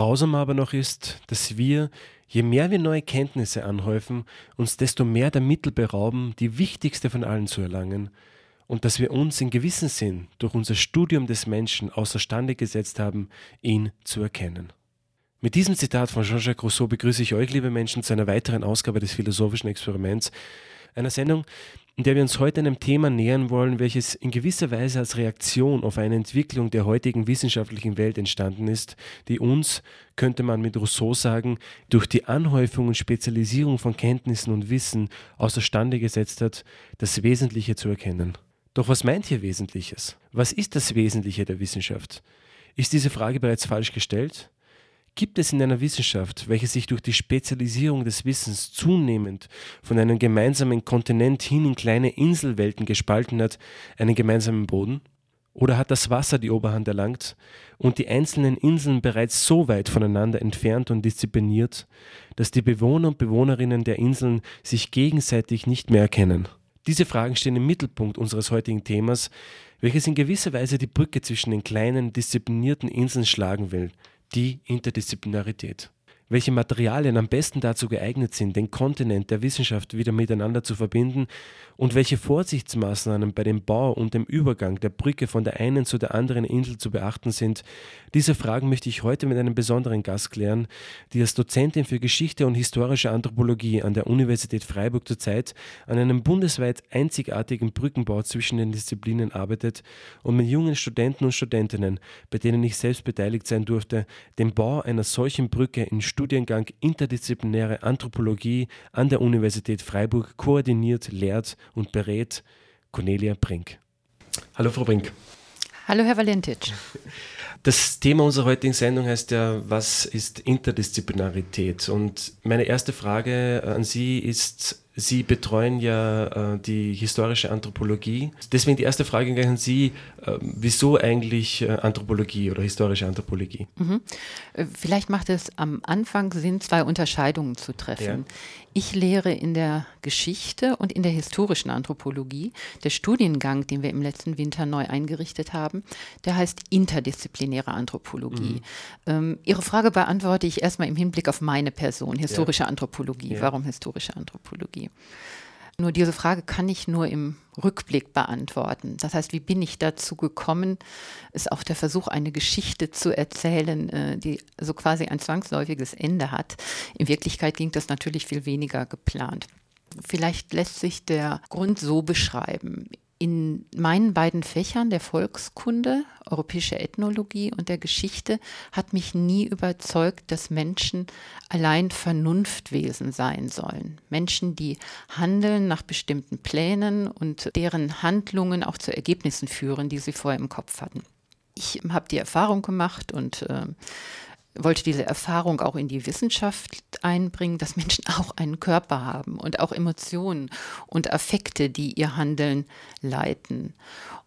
Grausam aber noch ist, dass wir, je mehr wir neue Kenntnisse anhäufen, uns desto mehr der Mittel berauben, die wichtigste von allen zu erlangen, und dass wir uns in gewissem Sinn durch unser Studium des Menschen außerstande gesetzt haben, ihn zu erkennen. Mit diesem Zitat von Jean-Jacques Rousseau begrüße ich euch, liebe Menschen, zu einer weiteren Ausgabe des philosophischen Experiments, einer Sendung, in der wir uns heute einem Thema nähern wollen, welches in gewisser Weise als Reaktion auf eine Entwicklung der heutigen wissenschaftlichen Welt entstanden ist, die uns, könnte man mit Rousseau sagen, durch die Anhäufung und Spezialisierung von Kenntnissen und Wissen außerstande gesetzt hat, das Wesentliche zu erkennen. Doch was meint hier Wesentliches? Was ist das Wesentliche der Wissenschaft? Ist diese Frage bereits falsch gestellt? Gibt es in einer Wissenschaft, welche sich durch die Spezialisierung des Wissens zunehmend von einem gemeinsamen Kontinent hin in kleine Inselwelten gespalten hat, einen gemeinsamen Boden? Oder hat das Wasser die Oberhand erlangt und die einzelnen Inseln bereits so weit voneinander entfernt und diszipliniert, dass die Bewohner und Bewohnerinnen der Inseln sich gegenseitig nicht mehr erkennen? Diese Fragen stehen im Mittelpunkt unseres heutigen Themas, welches in gewisser Weise die Brücke zwischen den kleinen, disziplinierten Inseln schlagen will, die Interdisziplinarität. Welche Materialien am besten dazu geeignet sind, den Kontinent der Wissenschaft wieder miteinander zu verbinden und welche Vorsichtsmaßnahmen bei dem Bau und dem Übergang der Brücke von der einen zu der anderen Insel zu beachten sind, diese Fragen möchte ich heute mit einem besonderen Gast klären, die als Dozentin für Geschichte und historische Anthropologie an der Universität Freiburg zurzeit an einem bundesweit einzigartigen Brückenbau zwischen den Disziplinen arbeitet und mit jungen Studenten und Studentinnen, bei denen ich selbst beteiligt sein durfte, den Bau einer solchen Brücke im Studiengang Interdisziplinäre Anthropologie an der Universität Freiburg koordiniert, lehrt und berät Cornelia Brink. Hallo Frau Brink. Hallo Herr Valentic. Das Thema unserer heutigen Sendung heißt ja, was ist Interdisziplinarität? Und meine erste Frage an Sie ist, Sie betreuen ja äh, die historische Anthropologie. Deswegen die erste Frage an Sie, äh, wieso eigentlich äh, Anthropologie oder historische Anthropologie? Mhm. Äh, vielleicht macht es am Anfang Sinn, zwei Unterscheidungen zu treffen. Ja. Ich lehre in der Geschichte und in der historischen Anthropologie. Der Studiengang, den wir im letzten Winter neu eingerichtet haben, der heißt interdisziplinäre Anthropologie. Mhm. Ähm, Ihre Frage beantworte ich erstmal im Hinblick auf meine Person, historische ja. Anthropologie. Ja. Warum historische Anthropologie? Nur diese Frage kann ich nur im Rückblick beantworten. Das heißt, wie bin ich dazu gekommen, ist auch der Versuch, eine Geschichte zu erzählen, äh, die so quasi ein zwangsläufiges Ende hat. In Wirklichkeit ging das natürlich viel weniger geplant. Vielleicht lässt sich der Grund so beschreiben in meinen beiden Fächern, der Volkskunde, europäische Ethnologie und der Geschichte, hat mich nie überzeugt, dass Menschen allein Vernunftwesen sein sollen. Menschen, die handeln nach bestimmten Plänen und deren Handlungen auch zu Ergebnissen führen, die sie vorher im Kopf hatten. Ich habe die Erfahrung gemacht und äh, wollte diese Erfahrung auch in die Wissenschaft einbringen, dass Menschen auch einen Körper haben und auch Emotionen und Affekte, die ihr Handeln leiten.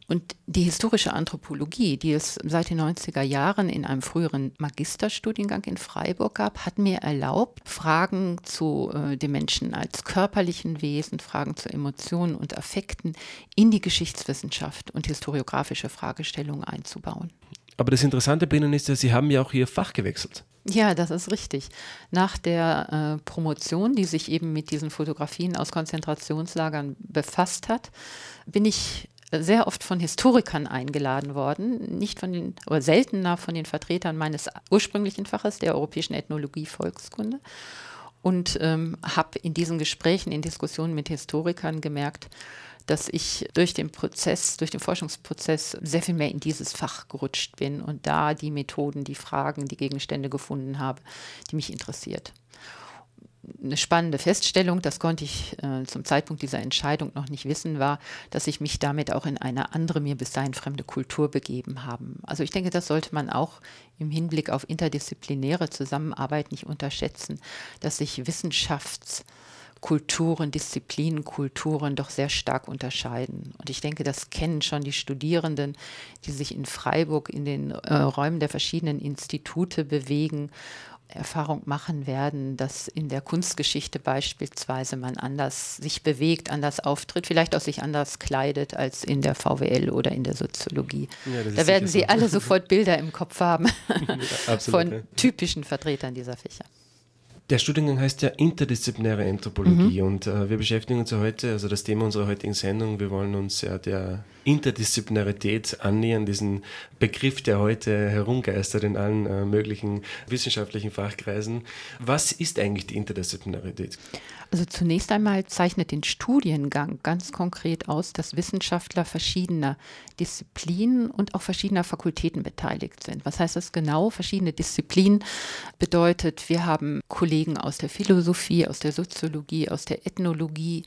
Und die historische Anthropologie, die es seit den 90er Jahren in einem früheren Magisterstudiengang in Freiburg gab, hat mir erlaubt, Fragen zu äh, den Menschen als körperlichen Wesen, Fragen zu Emotionen und Affekten in die Geschichtswissenschaft und historiografische Fragestellungen einzubauen. Aber das Interessante bei Ihnen ist ja, Sie haben ja auch Ihr Fach gewechselt. Ja, das ist richtig. Nach der äh, Promotion, die sich eben mit diesen Fotografien aus Konzentrationslagern befasst hat, bin ich sehr oft von Historikern eingeladen worden, nicht von den, oder seltener von den Vertretern meines ursprünglichen Faches, der europäischen Ethnologie Volkskunde. Und ähm, habe in diesen Gesprächen, in Diskussionen mit Historikern gemerkt, dass ich durch den Prozess, durch den Forschungsprozess sehr viel mehr in dieses Fach gerutscht bin und da die Methoden, die Fragen, die Gegenstände gefunden habe, die mich interessiert. Eine spannende Feststellung, das konnte ich äh, zum Zeitpunkt dieser Entscheidung noch nicht wissen, war, dass ich mich damit auch in eine andere, mir bis dahin fremde Kultur begeben habe. Also ich denke, das sollte man auch im Hinblick auf interdisziplinäre Zusammenarbeit nicht unterschätzen, dass sich Wissenschafts- Kulturen, Disziplinen, Kulturen doch sehr stark unterscheiden. Und ich denke, das kennen schon die Studierenden, die sich in Freiburg in den äh, Räumen der verschiedenen Institute bewegen Erfahrung machen werden, dass in der Kunstgeschichte beispielsweise man anders sich bewegt, anders auftritt, vielleicht auch sich anders kleidet als in der VWL oder in der Soziologie. Ja, da werden Sie alle sofort Bilder im Kopf haben ja, von typischen Vertretern dieser Fächer. Der Studiengang heißt ja interdisziplinäre Anthropologie mhm. und äh, wir beschäftigen uns ja heute, also das Thema unserer heutigen Sendung, wir wollen uns ja der Interdisziplinarität annähern, diesen Begriff, der heute herumgeistert in allen äh, möglichen wissenschaftlichen Fachkreisen. Was ist eigentlich die Interdisziplinarität? Also zunächst einmal zeichnet den Studiengang ganz konkret aus, dass Wissenschaftler verschiedener Disziplinen und auch verschiedener Fakultäten beteiligt sind. Was heißt das genau? Verschiedene Disziplinen bedeutet, wir haben Kollegen aus der Philosophie, aus der Soziologie, aus der Ethnologie,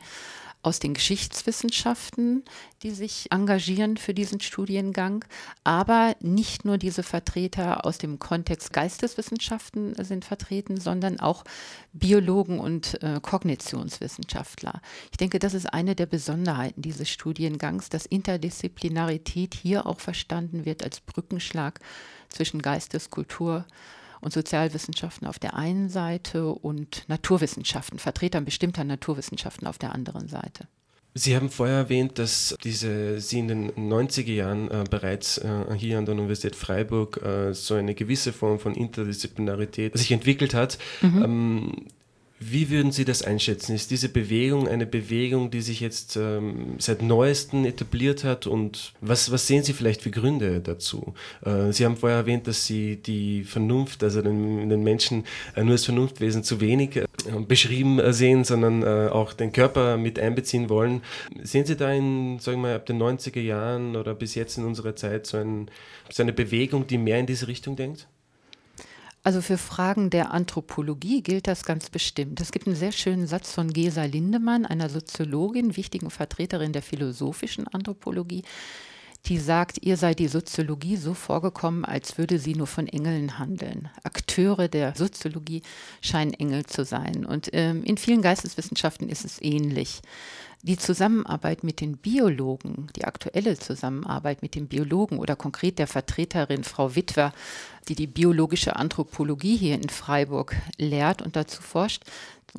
aus den Geschichtswissenschaften, die sich engagieren für diesen Studiengang. Aber nicht nur diese Vertreter aus dem Kontext Geisteswissenschaften sind vertreten, sondern auch Biologen und äh, Kognitionswissenschaftler. Ich denke, das ist eine der Besonderheiten dieses Studiengangs, dass Interdisziplinarität hier auch verstanden wird als Brückenschlag zwischen Geistes, Kultur, und Sozialwissenschaften auf der einen Seite und Naturwissenschaften, Vertretern bestimmter Naturwissenschaften auf der anderen Seite. Sie haben vorher erwähnt, dass diese, Sie in den 90er Jahren äh, bereits äh, hier an der Universität Freiburg äh, so eine gewisse Form von Interdisziplinarität sich entwickelt hat. Mhm. Ähm, wie würden Sie das einschätzen? Ist diese Bewegung eine Bewegung, die sich jetzt ähm, seit neuestem etabliert hat? Und was, was sehen Sie vielleicht für Gründe dazu? Äh, Sie haben vorher erwähnt, dass Sie die Vernunft, also den, den Menschen äh, nur als Vernunftwesen zu wenig äh, beschrieben sehen, sondern äh, auch den Körper mit einbeziehen wollen. Sehen Sie da in, sagen wir mal, ab den 90er Jahren oder bis jetzt in unserer Zeit so, ein, so eine Bewegung, die mehr in diese Richtung denkt? Also für Fragen der Anthropologie gilt das ganz bestimmt. Es gibt einen sehr schönen Satz von Gesa Lindemann, einer Soziologin, wichtigen Vertreterin der philosophischen Anthropologie, die sagt, ihr sei die Soziologie so vorgekommen, als würde sie nur von Engeln handeln. Akteure der Soziologie scheinen Engel zu sein. Und ähm, in vielen Geisteswissenschaften ist es ähnlich. Die Zusammenarbeit mit den Biologen, die aktuelle Zusammenarbeit mit den Biologen oder konkret der Vertreterin Frau Witwer, die die biologische Anthropologie hier in Freiburg lehrt und dazu forscht,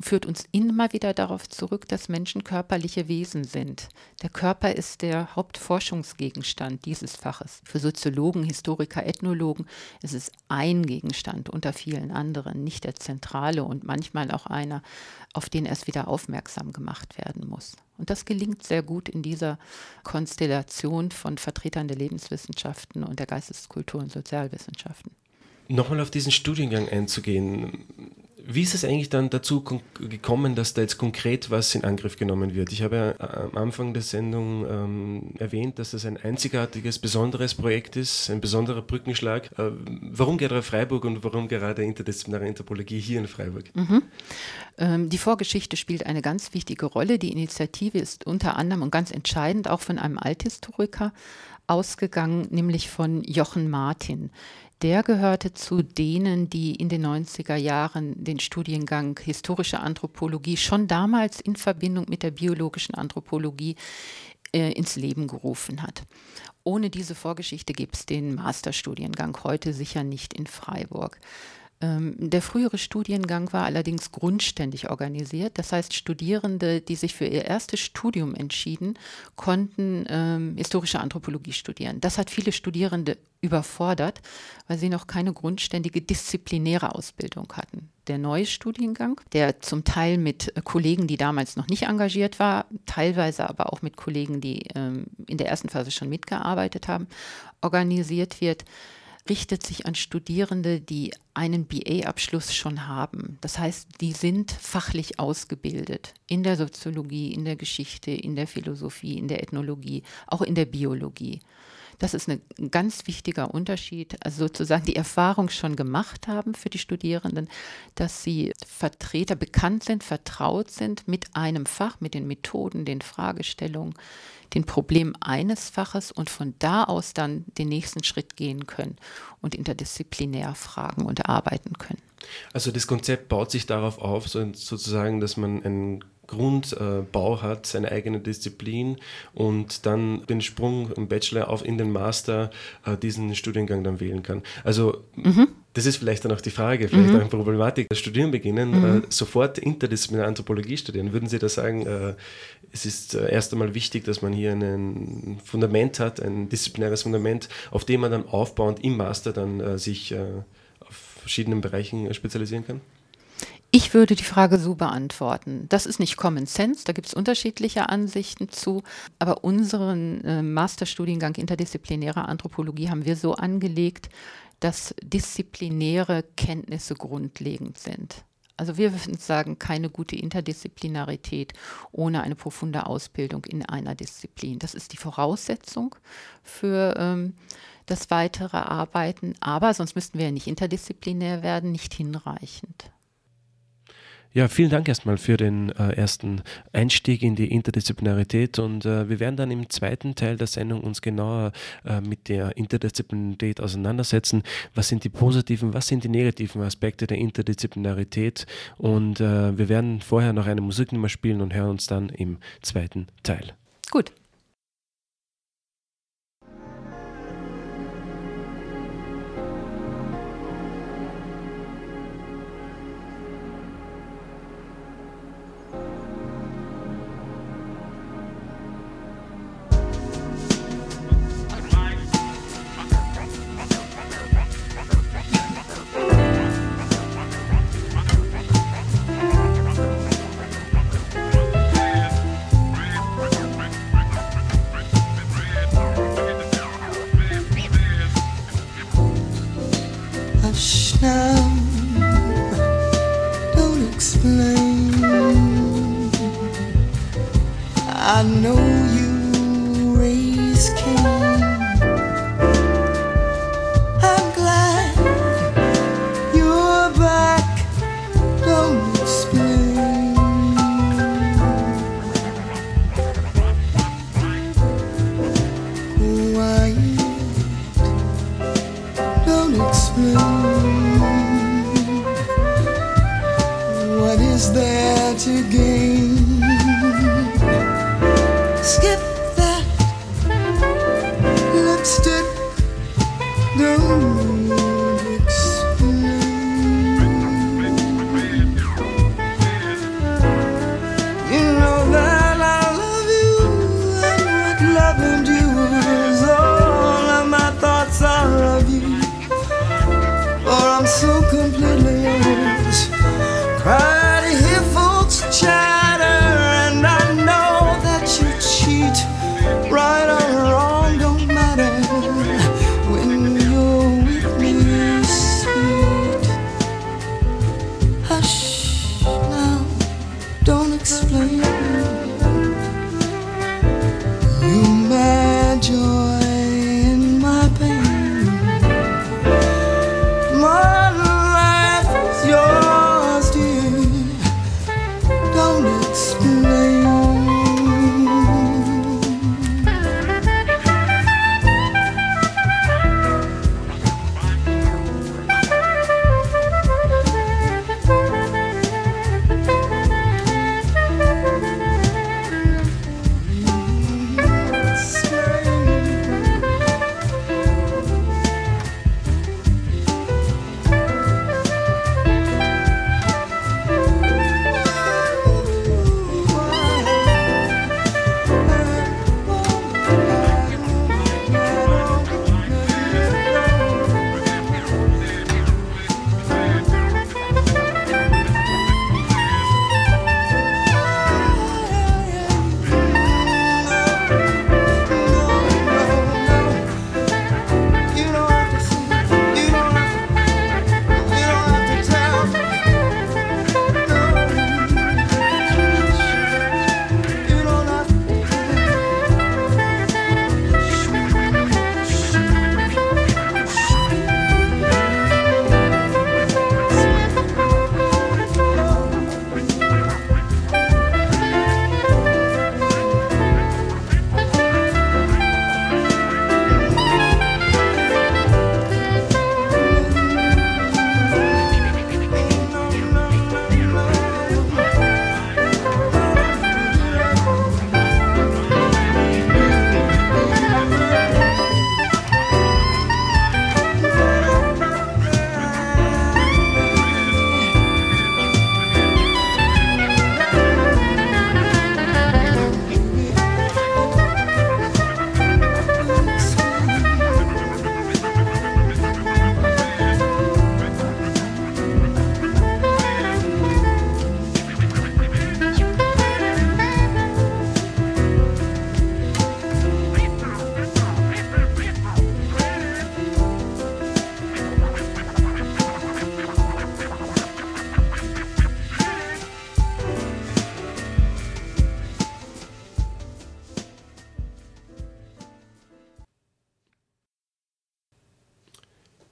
führt uns immer wieder darauf zurück, dass Menschen körperliche Wesen sind. Der Körper ist der Hauptforschungsgegenstand dieses Faches. Für Soziologen, Historiker, Ethnologen ist es ein Gegenstand unter vielen anderen, nicht der zentrale und manchmal auch einer, auf den erst wieder aufmerksam gemacht werden muss. Und das gelingt sehr gut in dieser Konstellation von Vertretern der Lebenswissenschaften und der Geisteskultur und Sozialwissenschaften. Nochmal auf diesen Studiengang einzugehen. Wie ist es eigentlich dann dazu gekommen, dass da jetzt konkret was in Angriff genommen wird? Ich habe ja äh, am Anfang der Sendung ähm, erwähnt, dass das ein einzigartiges, besonderes Projekt ist, ein besonderer Brückenschlag. Äh, warum gerade Freiburg und warum gerade interdisziplinäre Anthropologie hier in Freiburg? Mhm. Ähm, die Vorgeschichte spielt eine ganz wichtige Rolle. Die Initiative ist unter anderem und ganz entscheidend auch von einem Althistoriker ausgegangen, nämlich von Jochen Martin der gehörte zu denen, die in den 90er Jahren den Studiengang historische Anthropologie schon damals in Verbindung mit der biologischen Anthropologie äh, ins Leben gerufen hat. Ohne diese Vorgeschichte gibt es den Masterstudiengang heute sicher nicht in Freiburg. Ähm, der frühere Studiengang war allerdings grundständig organisiert. Das heißt, Studierende, die sich für ihr erstes Studium entschieden, konnten ähm, historische Anthropologie studieren. Das hat viele Studierende überfordert, weil sie noch keine grundständige disziplinäre Ausbildung hatten. Der neue Studiengang, der zum Teil mit Kollegen, die damals noch nicht engagiert waren, teilweise aber auch mit Kollegen, die ähm, in der ersten Phase schon mitgearbeitet haben, organisiert wird, richtet sich an Studierende, die einen BA-Abschluss schon haben. Das heißt, die sind fachlich ausgebildet in der Soziologie, in der Geschichte, in der Philosophie, in der Ethnologie, auch in der Biologie. Das ist ein ganz wichtiger Unterschied, also sozusagen die Erfahrung schon gemacht haben für die Studierenden, dass sie Vertreter bekannt sind, vertraut sind mit einem Fach, mit den Methoden, den Fragestellungen, den Problemen eines Faches und von da aus dann den nächsten Schritt gehen können und interdisziplinär fragen und arbeiten können. Also das Konzept baut sich darauf auf, sozusagen, dass man einen Grundbau hat, seine eigene Disziplin und dann den Sprung im Bachelor auf in den Master äh, diesen Studiengang dann wählen kann. Also mhm das ist vielleicht dann auch die Frage, vielleicht mhm. auch eine Problematik. Studieren beginnen, mhm. äh, sofort interdisziplinäre Anthropologie studieren. Würden Sie da sagen, äh, es ist äh, erst einmal wichtig, dass man hier ein Fundament hat, ein disziplinäres Fundament, auf dem man dann aufbauend im Master dann äh, sich äh, auf verschiedenen Bereichen spezialisieren kann? Ich würde die Frage so beantworten. Das ist nicht Common Sense, da gibt es unterschiedliche Ansichten zu. Aber unseren äh, Masterstudiengang interdisziplinäre Anthropologie haben wir so angelegt, dass disziplinäre Kenntnisse grundlegend sind. Also wir würden sagen, keine gute Interdisziplinarität ohne eine profunde Ausbildung in einer Disziplin. Das ist die Voraussetzung für ähm, das weitere Arbeiten. Aber sonst müssten wir ja nicht interdisziplinär werden, nicht hinreichend. Ja, vielen Dank erstmal für den äh, ersten Einstieg in die Interdisziplinarität und äh, wir werden dann im zweiten Teil der Sendung uns genauer äh, mit der Interdisziplinarität auseinandersetzen. Was sind die positiven, was sind die negativen Aspekte der Interdisziplinarität und äh, wir werden vorher noch eine Musiknummer spielen und hören uns dann im zweiten Teil. Gut.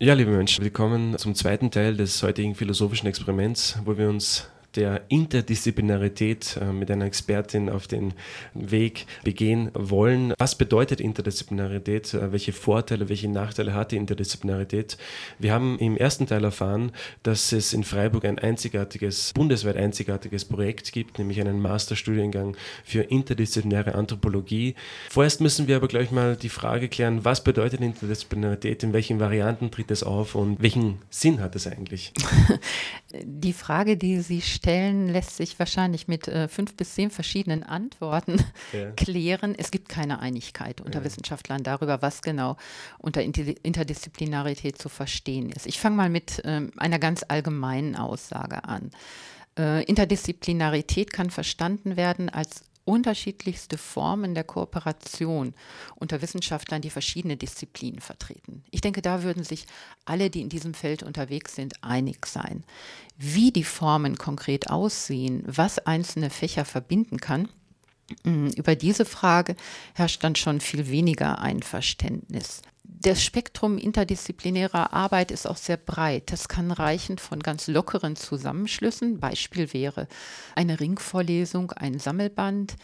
Ja, liebe Menschen, willkommen zum zweiten Teil des heutigen philosophischen Experiments, wo wir uns der Interdisziplinarität äh, mit einer Expertin auf den Weg begehen wollen. Was bedeutet Interdisziplinarität? Äh, welche Vorteile, welche Nachteile hat die Interdisziplinarität? Wir haben im ersten Teil erfahren, dass es in Freiburg ein einzigartiges, bundesweit einzigartiges Projekt gibt, nämlich einen Masterstudiengang für interdisziplinäre Anthropologie. Vorerst müssen wir aber gleich mal die Frage klären, was bedeutet Interdisziplinarität, in welchen Varianten tritt es auf und welchen Sinn hat es eigentlich? Die Frage, die Sie stellen, Stellen lässt sich wahrscheinlich mit äh, fünf bis zehn verschiedenen Antworten ja. klären. Es gibt keine Einigkeit unter ja. Wissenschaftlern darüber, was genau unter Interdisziplinarität zu verstehen ist. Ich fange mal mit ähm, einer ganz allgemeinen Aussage an. Äh, Interdisziplinarität kann verstanden werden als unterschiedlichste Formen der Kooperation unter Wissenschaftlern, die verschiedene Disziplinen vertreten. Ich denke, da würden sich alle, die in diesem Feld unterwegs sind, einig sein. Wie die Formen konkret aussehen, was einzelne Fächer verbinden kann, mm, über diese Frage herrscht dann schon viel weniger Einverständnis das Spektrum interdisziplinärer Arbeit ist auch sehr breit. Das kann reichen von ganz lockeren Zusammenschlüssen. Beispiel wäre eine Ringvorlesung, ein Sammelband,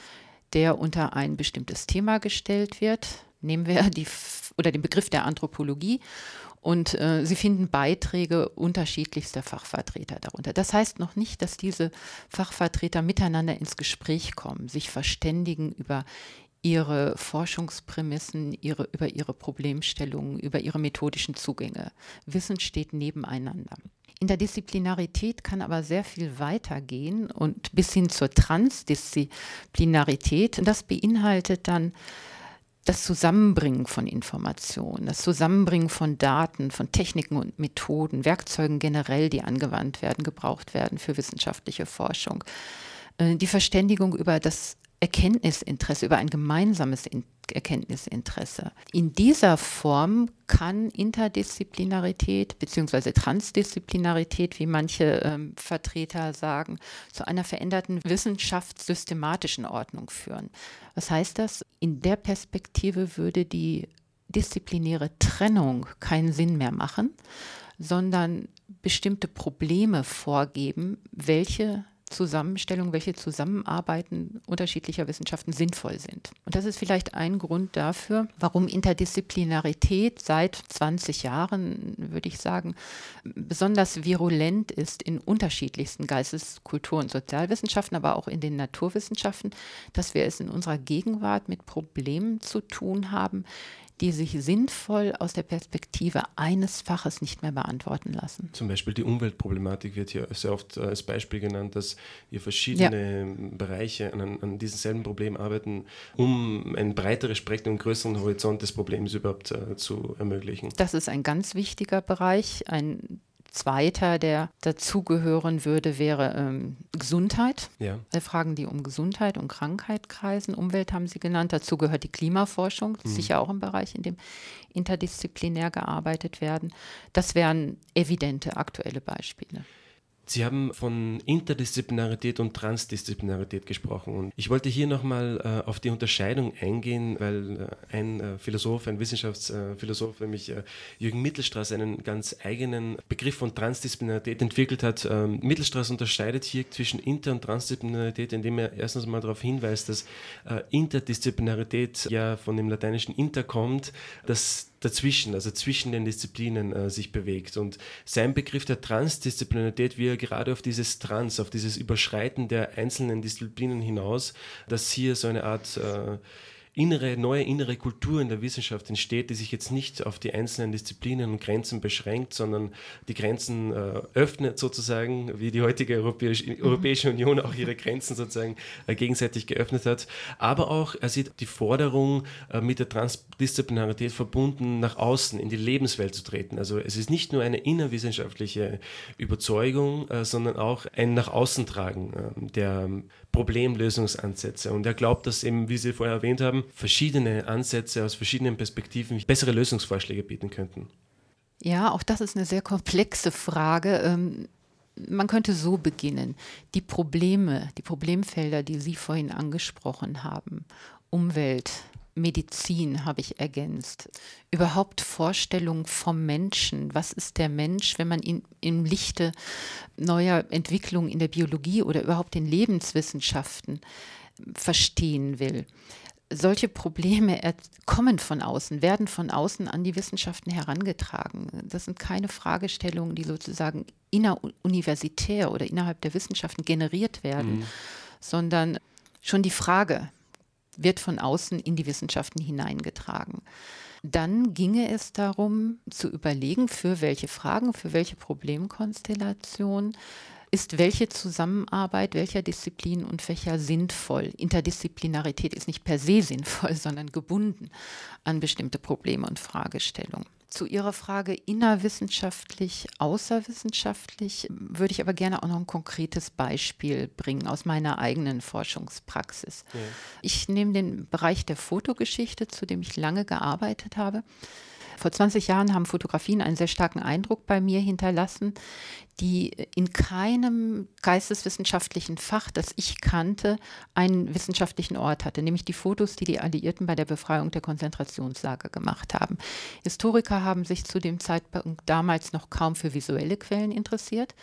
der unter ein bestimmtes Thema gestellt wird. Nehmen wir die, oder den Begriff der Anthropologie und äh, Sie finden Beiträge unterschiedlichster Fachvertreter darunter. Das heißt noch nicht, dass diese Fachvertreter miteinander ins Gespräch kommen, sich verständigen über ihre Forschungsprämissen, ihre, über ihre Problemstellungen, über ihre methodischen Zugänge. Wissen steht nebeneinander. Interdisziplinarität kann aber sehr viel weiter gehen und bis hin zur Transdisziplinarität. Und das beinhaltet dann das Zusammenbringen von Informationen, das Zusammenbringen von Daten, von Techniken und Methoden, Werkzeugen generell, die angewandt werden, gebraucht werden für wissenschaftliche Forschung. Äh, die Verständigung über das Erkenntnisinteresse, über ein gemeinsames Erkenntnisinteresse. In dieser Form kann Interdisziplinarität bzw. Transdisziplinarität, wie manche ähm, Vertreter sagen, zu einer veränderten wissenschaftssystematischen Ordnung führen. Was heißt das? In der Perspektive würde die disziplinäre Trennung keinen Sinn mehr machen, sondern bestimmte Probleme vorgeben, welche Zusammenstellung, welche Zusammenarbeiten unterschiedlicher Wissenschaften sinnvoll sind. Und das ist vielleicht ein Grund dafür, warum Interdisziplinarität seit 20 Jahren, würde ich sagen, besonders virulent ist in unterschiedlichsten Geistes-, Kultur- und Sozialwissenschaften, aber auch in den Naturwissenschaften, dass wir es in unserer Gegenwart mit Problemen zu tun haben, die sich sinnvoll aus der Perspektive eines Faches nicht mehr beantworten lassen. Zum Beispiel die Umweltproblematik wird hier sehr oft als Beispiel genannt, dass hier verschiedene ja. Bereiche an, an diesem selben Problem arbeiten, um ein breiteres Spektrum und größeren Horizont des Problems überhaupt äh, zu ermöglichen. Das ist ein ganz wichtiger Bereich, ein zweiter, der dazugehören würde, wäre ähm, Gesundheit. Ja. Fragen, die um Gesundheit und Krankheit kreisen. Umwelt haben Sie genannt. Dazu gehört die Klimaforschung. Mhm. sicher auch ein Bereich, in dem interdisziplinär gearbeitet werden. Das wären evidente aktuelle Beispiele. Sie haben von Interdisziplinarität und Transdisziplinarität gesprochen. Und ich wollte hier nochmal äh, auf die Unterscheidung eingehen, weil äh, ein äh, Philosoph, ein Wissenschaftsphilosoph, nämlich äh, Jürgen Mittelstraß, einen ganz eigenen Begriff von Transdisziplinarität entwickelt hat. Ähm, Mittelstraß unterscheidet hier zwischen Inter- und Transdisziplinarität, indem er erstens mal darauf hinweist, dass äh, Interdisziplinarität ja von dem lateinischen Inter kommt, dass dazwischen, also zwischen den Disziplinen äh, sich bewegt. Und sein Begriff der Transdisziplinarität, wie er gerade auf dieses Trans, auf dieses Überschreiten der einzelnen Disziplinen hinaus, dass hier so eine Art äh, innere, neue innere Kultur in der Wissenschaft entsteht, die sich jetzt nicht auf die einzelnen Disziplinen und Grenzen beschränkt, sondern die Grenzen äh, öffnet sozusagen, wie die heutige Europäische, mhm. Europäische Union auch ihre Grenzen sozusagen äh, gegenseitig geöffnet hat. Aber auch er sieht die Forderung, äh, mit der Transdisziplinarität verbunden, nach außen in die Lebenswelt zu treten. Also es ist nicht nur eine innerwissenschaftliche Überzeugung, äh, sondern auch ein nach außen tragen äh, der Problemlösungsansätze. Und er glaubt, dass eben, wie Sie vorher erwähnt haben, verschiedene Ansätze aus verschiedenen Perspektiven bessere Lösungsvorschläge bieten könnten. Ja, auch das ist eine sehr komplexe Frage. Ähm, man könnte so beginnen. Die Probleme, die Problemfelder, die Sie vorhin angesprochen haben, Umwelt, Medizin habe ich ergänzt. Überhaupt Vorstellung vom Menschen. Was ist der Mensch, wenn man ihn im Lichte neuer Entwicklungen in der Biologie oder überhaupt in Lebenswissenschaften verstehen will? Solche Probleme kommen von außen, werden von außen an die Wissenschaften herangetragen. Das sind keine Fragestellungen, die sozusagen inneruniversitär oder innerhalb der Wissenschaften generiert werden, mhm. sondern schon die Frage, wird von außen in die Wissenschaften hineingetragen. Dann ginge es darum zu überlegen, für welche Fragen, für welche Problemkonstellation ist welche Zusammenarbeit welcher Disziplinen und Fächer sinnvoll. Interdisziplinarität ist nicht per se sinnvoll, sondern gebunden an bestimmte Probleme und Fragestellungen. Zu Ihrer Frage innerwissenschaftlich, außerwissenschaftlich würde ich aber gerne auch noch ein konkretes Beispiel bringen aus meiner eigenen Forschungspraxis. Ja. Ich nehme den Bereich der Fotogeschichte, zu dem ich lange gearbeitet habe. Vor 20 Jahren haben Fotografien einen sehr starken Eindruck bei mir hinterlassen, die in keinem geisteswissenschaftlichen Fach, das ich kannte, einen wissenschaftlichen Ort hatte, nämlich die Fotos, die die Alliierten bei der Befreiung der Konzentrationslager gemacht haben. Historiker haben sich zu dem Zeitpunkt damals noch kaum für visuelle Quellen interessiert.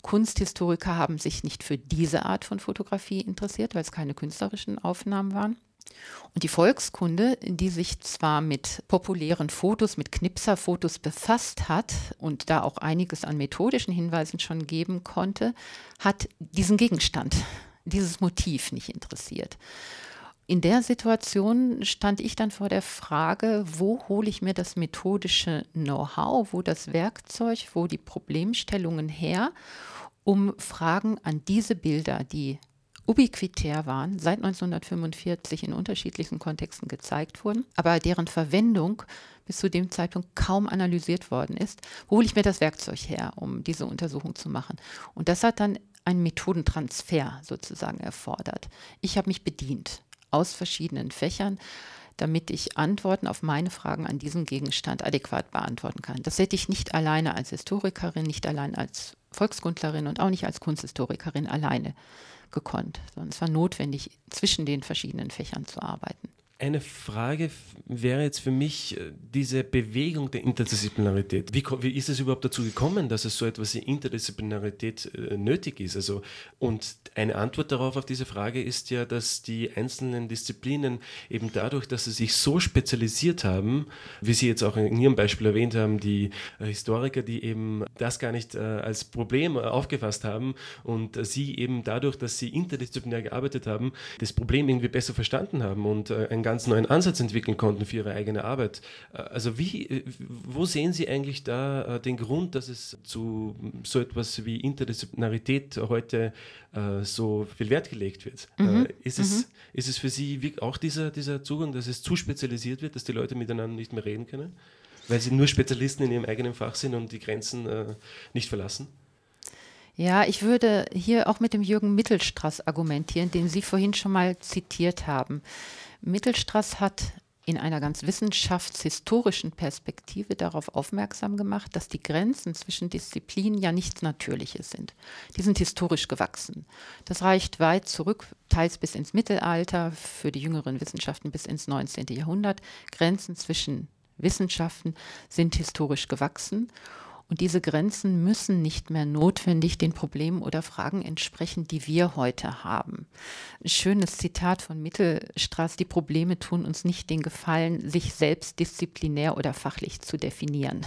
Kunsthistoriker haben sich nicht für diese Art von Fotografie interessiert, weil es keine künstlerischen Aufnahmen waren. Und die Volkskunde, die sich zwar mit populären Fotos, mit Knipserfotos befasst hat und da auch einiges an methodischen Hinweisen schon geben konnte, hat diesen Gegenstand, dieses Motiv nicht interessiert. In der Situation stand ich dann vor der Frage, wo hole ich mir das methodische Know-how, wo das Werkzeug, wo die Problemstellungen her, um Fragen an diese Bilder, die ubiquitär waren, seit 1945 in unterschiedlichen Kontexten gezeigt wurden, aber deren Verwendung bis zu dem Zeitpunkt kaum analysiert worden ist, hole ich mir das Werkzeug her, um diese Untersuchung zu machen. Und das hat dann einen Methodentransfer sozusagen erfordert. Ich habe mich bedient aus verschiedenen Fächern, damit ich Antworten auf meine Fragen an diesem Gegenstand adäquat beantworten kann. Das hätte ich nicht alleine als Historikerin, nicht allein als Volkskundlerin und auch nicht als Kunsthistorikerin alleine gekonnt, sondern es war notwendig, zwischen den verschiedenen Fächern zu arbeiten. Eine Frage wäre jetzt für mich äh, diese Bewegung der Interdisziplinarität. Wie, wie, ist es überhaupt dazu gekommen, dass es so etwas wie Interdisziplinarität äh, nötig ist? Also, und eine Antwort darauf auf diese Frage ist ja, dass die einzelnen Disziplinen eben dadurch, dass sie sich so spezialisiert haben, wie Sie jetzt auch in Ihrem Beispiel erwähnt haben, die äh, Historiker, die eben das gar nicht als Problem aufgefasst haben und Sie eben dadurch, dass Sie interdisziplinär gearbeitet haben, das Problem irgendwie besser verstanden haben und ein ganz neuen Ansatz entwickeln konnten für ihre eigene Arbeit. Äh, also wie, äh, wo sehen Sie eigentlich da äh, den Grund, dass es zu so etwas wie Interdisziplinarität heute so viel Wert gelegt wird? Mhm. Ist, es, mhm. ist es für Sie auch dieser, dieser Zugang, dass es zu spezialisiert wird, dass die Leute miteinander nicht mehr reden können? Weil sie nur Spezialisten in ihrem eigenen Fach sind und die Grenzen nicht verlassen? Ja, ich würde hier auch mit dem Jürgen Mittelstraß argumentieren, den Sie vorhin schon mal zitiert haben. Mittelstraß hat in einer ganz wissenschaftshistorischen Perspektive darauf aufmerksam gemacht, dass die Grenzen zwischen Disziplinen ja nichts Natürliches sind. Die sind historisch gewachsen. Das reicht weit zurück, teils bis ins Mittelalter, für die jüngeren Wissenschaften bis ins 19. Jahrhundert. Grenzen zwischen Wissenschaften sind historisch gewachsen. Und diese Grenzen müssen nicht mehr notwendig den Problemen oder Fragen entsprechen, die wir heute haben. Ein schönes Zitat von Mittelstraß, die Probleme tun uns nicht den Gefallen, sich selbst disziplinär oder fachlich zu definieren.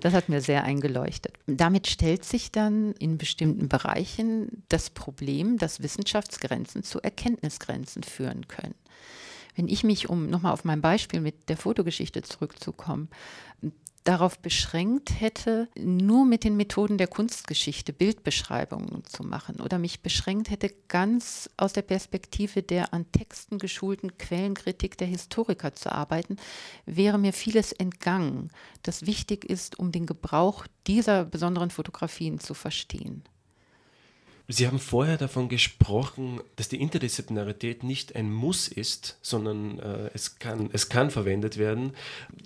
Das hat mir sehr eingeleuchtet. Damit stellt sich dann in bestimmten Bereichen das Problem, dass Wissenschaftsgrenzen zu Erkenntnisgrenzen führen können wenn ich mich, um nochmal auf mein Beispiel mit der Fotogeschichte zurückzukommen, darauf beschränkt hätte, nur mit den Methoden der Kunstgeschichte Bildbeschreibungen zu machen oder mich beschränkt hätte, ganz aus der Perspektive der an Texten geschulten Quellenkritik der Historiker zu arbeiten, wäre mir vieles entgangen, das wichtig ist, um den Gebrauch dieser besonderen Fotografien zu verstehen. Sie haben vorher davon gesprochen, dass die Interdisziplinarität nicht ein Muss ist, sondern äh, es, kann, es kann verwendet werden.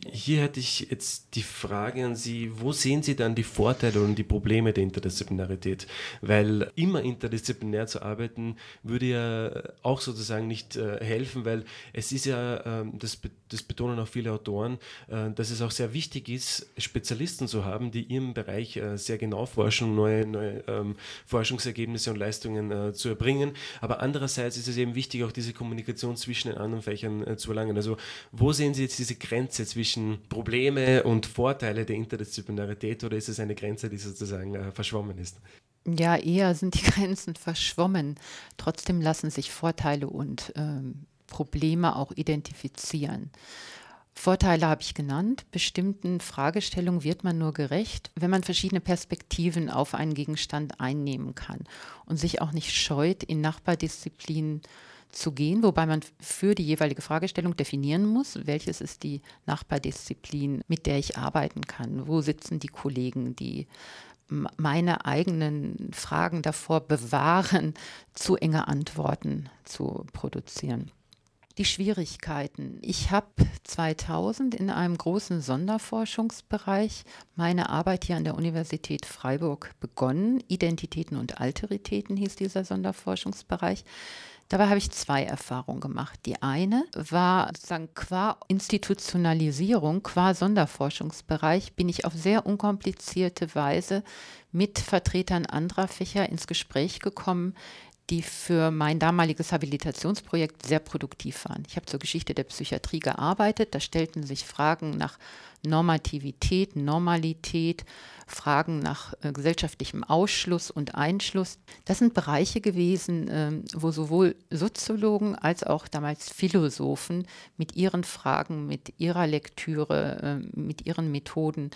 Hier hätte ich jetzt die Frage an Sie, wo sehen Sie dann die Vorteile und die Probleme der Interdisziplinarität? Weil immer interdisziplinär zu arbeiten, würde ja auch sozusagen nicht äh, helfen, weil es ist ja, äh, das, das betonen auch viele Autoren, äh, dass es auch sehr wichtig ist, Spezialisten zu haben, die ihrem Bereich äh, sehr genau forschen, neue, neue ähm, Forschungsergebnisse Ergebnisse und Leistungen äh, zu erbringen. Aber andererseits ist es eben wichtig, auch diese Kommunikation zwischen den anderen Fächern äh, zu erlangen. Also wo sehen Sie jetzt diese Grenze zwischen Probleme und Vorteile der Interdisziplinarität oder ist es eine Grenze, die sozusagen äh, verschwommen ist? Ja, eher sind die Grenzen verschwommen. Trotzdem lassen sich Vorteile und ähm, Probleme auch identifizieren. Vorteile habe ich genannt. Bestimmten Fragestellungen wird man nur gerecht, wenn man verschiedene Perspektiven auf einen Gegenstand einnehmen kann und sich auch nicht scheut, in Nachbardisziplinen zu gehen, wobei man für die jeweilige Fragestellung definieren muss, welches ist die Nachbardisziplin, mit der ich arbeiten kann. Wo sitzen die Kollegen, die meine eigenen Fragen davor bewahren, zu enge Antworten zu produzieren die Schwierigkeiten. Ich habe 2000 in einem großen Sonderforschungsbereich meine Arbeit hier an der Universität Freiburg begonnen. Identitäten und Alteritäten hieß dieser Sonderforschungsbereich. Dabei habe ich zwei Erfahrungen gemacht. Die eine war sozusagen qua Institutionalisierung, qua Sonderforschungsbereich, bin ich auf sehr unkomplizierte Weise mit Vertretern anderer Fächer ins Gespräch gekommen, die für mein damaliges Habilitationsprojekt sehr produktiv waren. Ich habe zur Geschichte der Psychiatrie gearbeitet. Da stellten sich Fragen nach Normativität, Normalität, Fragen nach äh, gesellschaftlichem Ausschluss und Einschluss. Das sind Bereiche gewesen, äh, wo sowohl Soziologen als auch damals Philosophen mit ihren Fragen, mit ihrer Lektüre, äh, mit ihren Methoden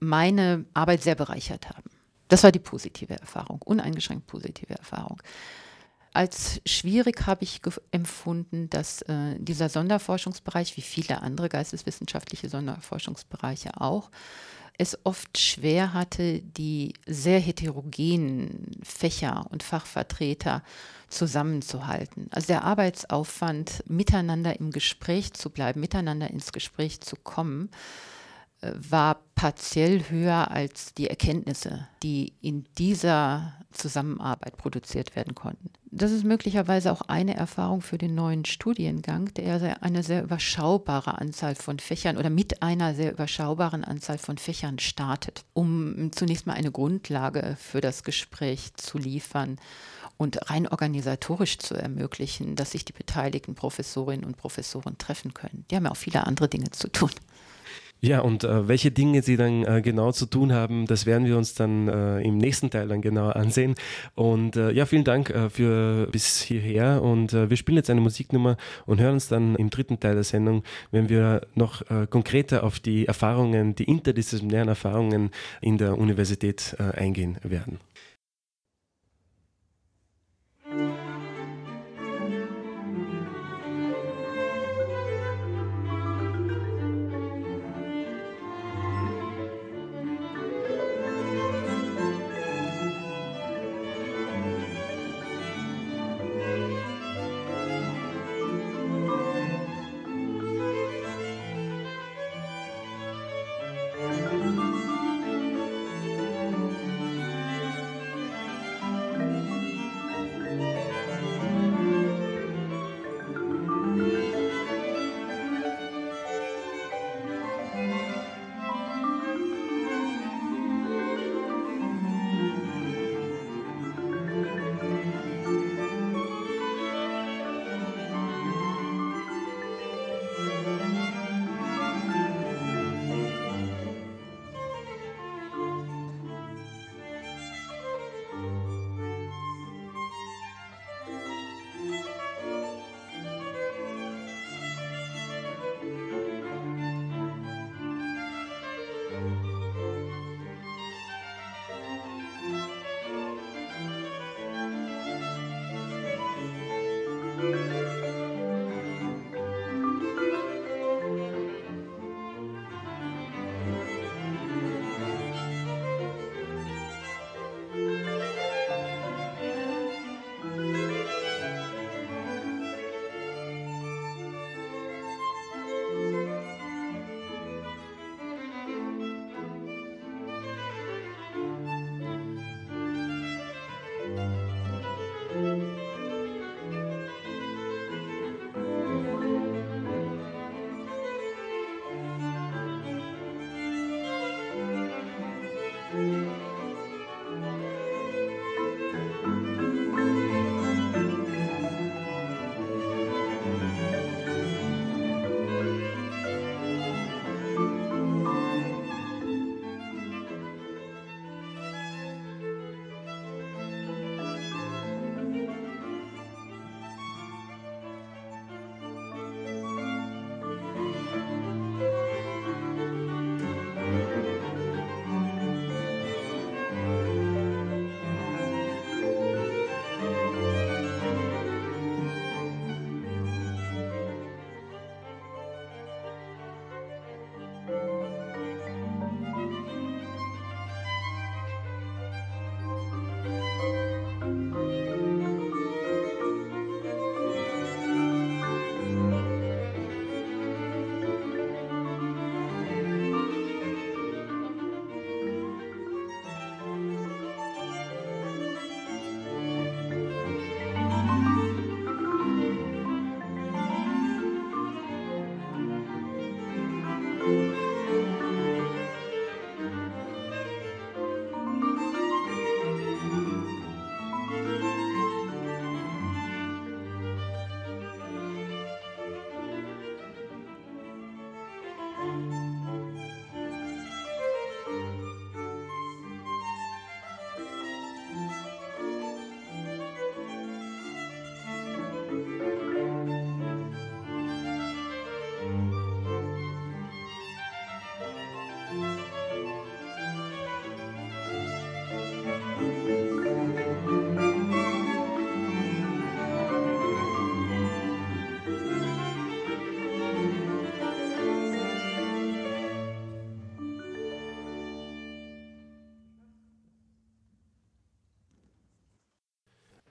meine Arbeit sehr bereichert haben. Das war die positive Erfahrung, uneingeschränkt positive Erfahrung. Als schwierig habe ich empfunden, dass äh, dieser Sonderforschungsbereich, wie viele andere geisteswissenschaftliche Sonderforschungsbereiche auch, es oft schwer hatte, die sehr heterogenen Fächer und Fachvertreter zusammenzuhalten. Also der Arbeitsaufwand, miteinander im Gespräch zu bleiben, miteinander ins Gespräch zu kommen, war partiell höher als die Erkenntnisse, die in dieser Zusammenarbeit produziert werden konnten. Das ist möglicherweise auch eine Erfahrung für den neuen Studiengang, der eine sehr überschaubare Anzahl von Fächern oder mit einer sehr überschaubaren Anzahl von Fächern startet, um zunächst mal eine Grundlage für das Gespräch zu liefern und rein organisatorisch zu ermöglichen, dass sich die beteiligten Professorinnen und Professoren treffen können. Die haben ja auch viele andere Dinge zu tun. Ja, und äh, welche Dinge sie dann äh, genau zu tun haben, das werden wir uns dann äh, im nächsten Teil dann genauer ansehen. Und äh, ja, vielen Dank äh, für bis hierher und äh, wir spielen jetzt eine Musiknummer und hören uns dann im dritten Teil der Sendung, wenn wir noch konkreter auf die Erfahrungen, die interdisziplinären Erfahrungen in der Universität eingehen werden.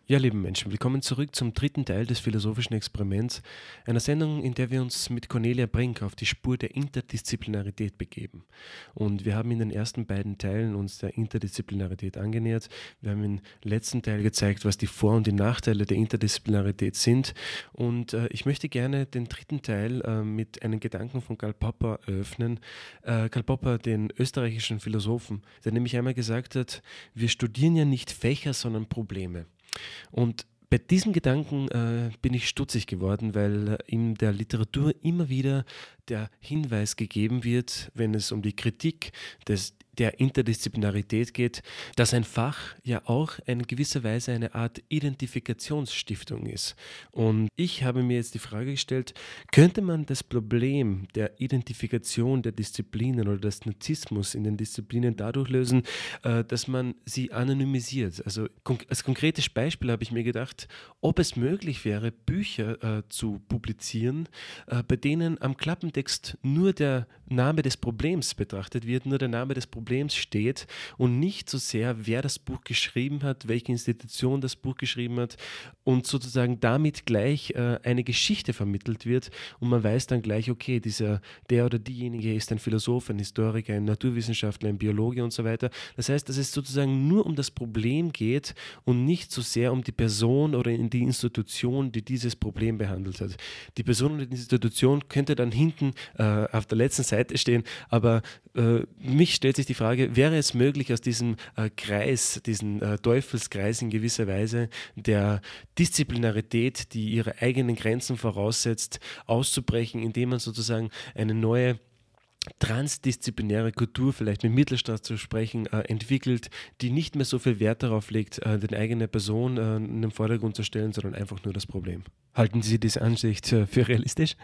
Ja, lieben Menschen, willkommen zurück zum dritten Teil des philosophischen Experiments, einer Sendung, in der wir uns mit Cornelia Brink auf die Spur der Interdisziplinarität begeben. Und wir haben in den ersten beiden Teilen uns der Interdisziplinarität angenähert. Wir haben im letzten Teil gezeigt, was die Vor- und die Nachteile der Interdisziplinarität sind. Und äh, ich möchte gerne den dritten Teil äh, mit einem Gedanken von Karl Popper eröffnen. Äh, Karl Popper, den österreichischen Philosophen, der nämlich einmal gesagt hat, wir studieren ja nicht Fächer, sondern Probleme. Und bei diesem Gedanken äh, bin ich stutzig geworden, weil äh, in der Literatur immer wieder der Hinweis gegeben wird, wenn es um die Kritik des der Interdisziplinarität geht, dass ein Fach ja auch in gewisser Weise eine Art Identifikationsstiftung ist. Und ich habe mir jetzt die Frage gestellt, könnte man das Problem der Identifikation der Disziplinen oder des Narzissmus in den Disziplinen dadurch lösen, äh, dass man sie anonymisiert? Also als konkretes Beispiel habe ich mir gedacht, ob es möglich wäre, Bücher äh, zu publizieren, äh, bei denen am Klappentext nur der Name des Problems betrachtet wird, nur der Name des Problems Problems steht und nicht so sehr, wer das Buch geschrieben hat, welche Institution das Buch geschrieben hat und sozusagen damit gleich äh, eine Geschichte vermittelt wird und man weiß dann gleich, okay, dieser, der oder diejenige ist ein Philosoph, ein Historiker, ein Naturwissenschaftler, ein Biologe und so weiter. Das heißt, dass es sozusagen nur um das Problem geht und nicht so sehr um die Person oder in die Institution, die dieses Problem behandelt hat. Die Person oder die Institution könnte dann hinten äh, auf der letzten Seite stehen, aber mich stellt sich die Frage, wäre es möglich, aus diesem äh, Kreis, diesen äh, Teufelskreis in gewisser Weise der Disziplinarität, die ihre eigenen Grenzen voraussetzt, auszubrechen, indem man sozusagen eine neue transdisziplinäre Kultur, vielleicht mit Mittelstadt zu sprechen, äh, entwickelt, die nicht mehr so viel Wert darauf legt, äh, die eigene Person äh, in den Vordergrund zu stellen, sondern einfach nur das Problem. Halten Sie diese Ansicht äh, für realistisch?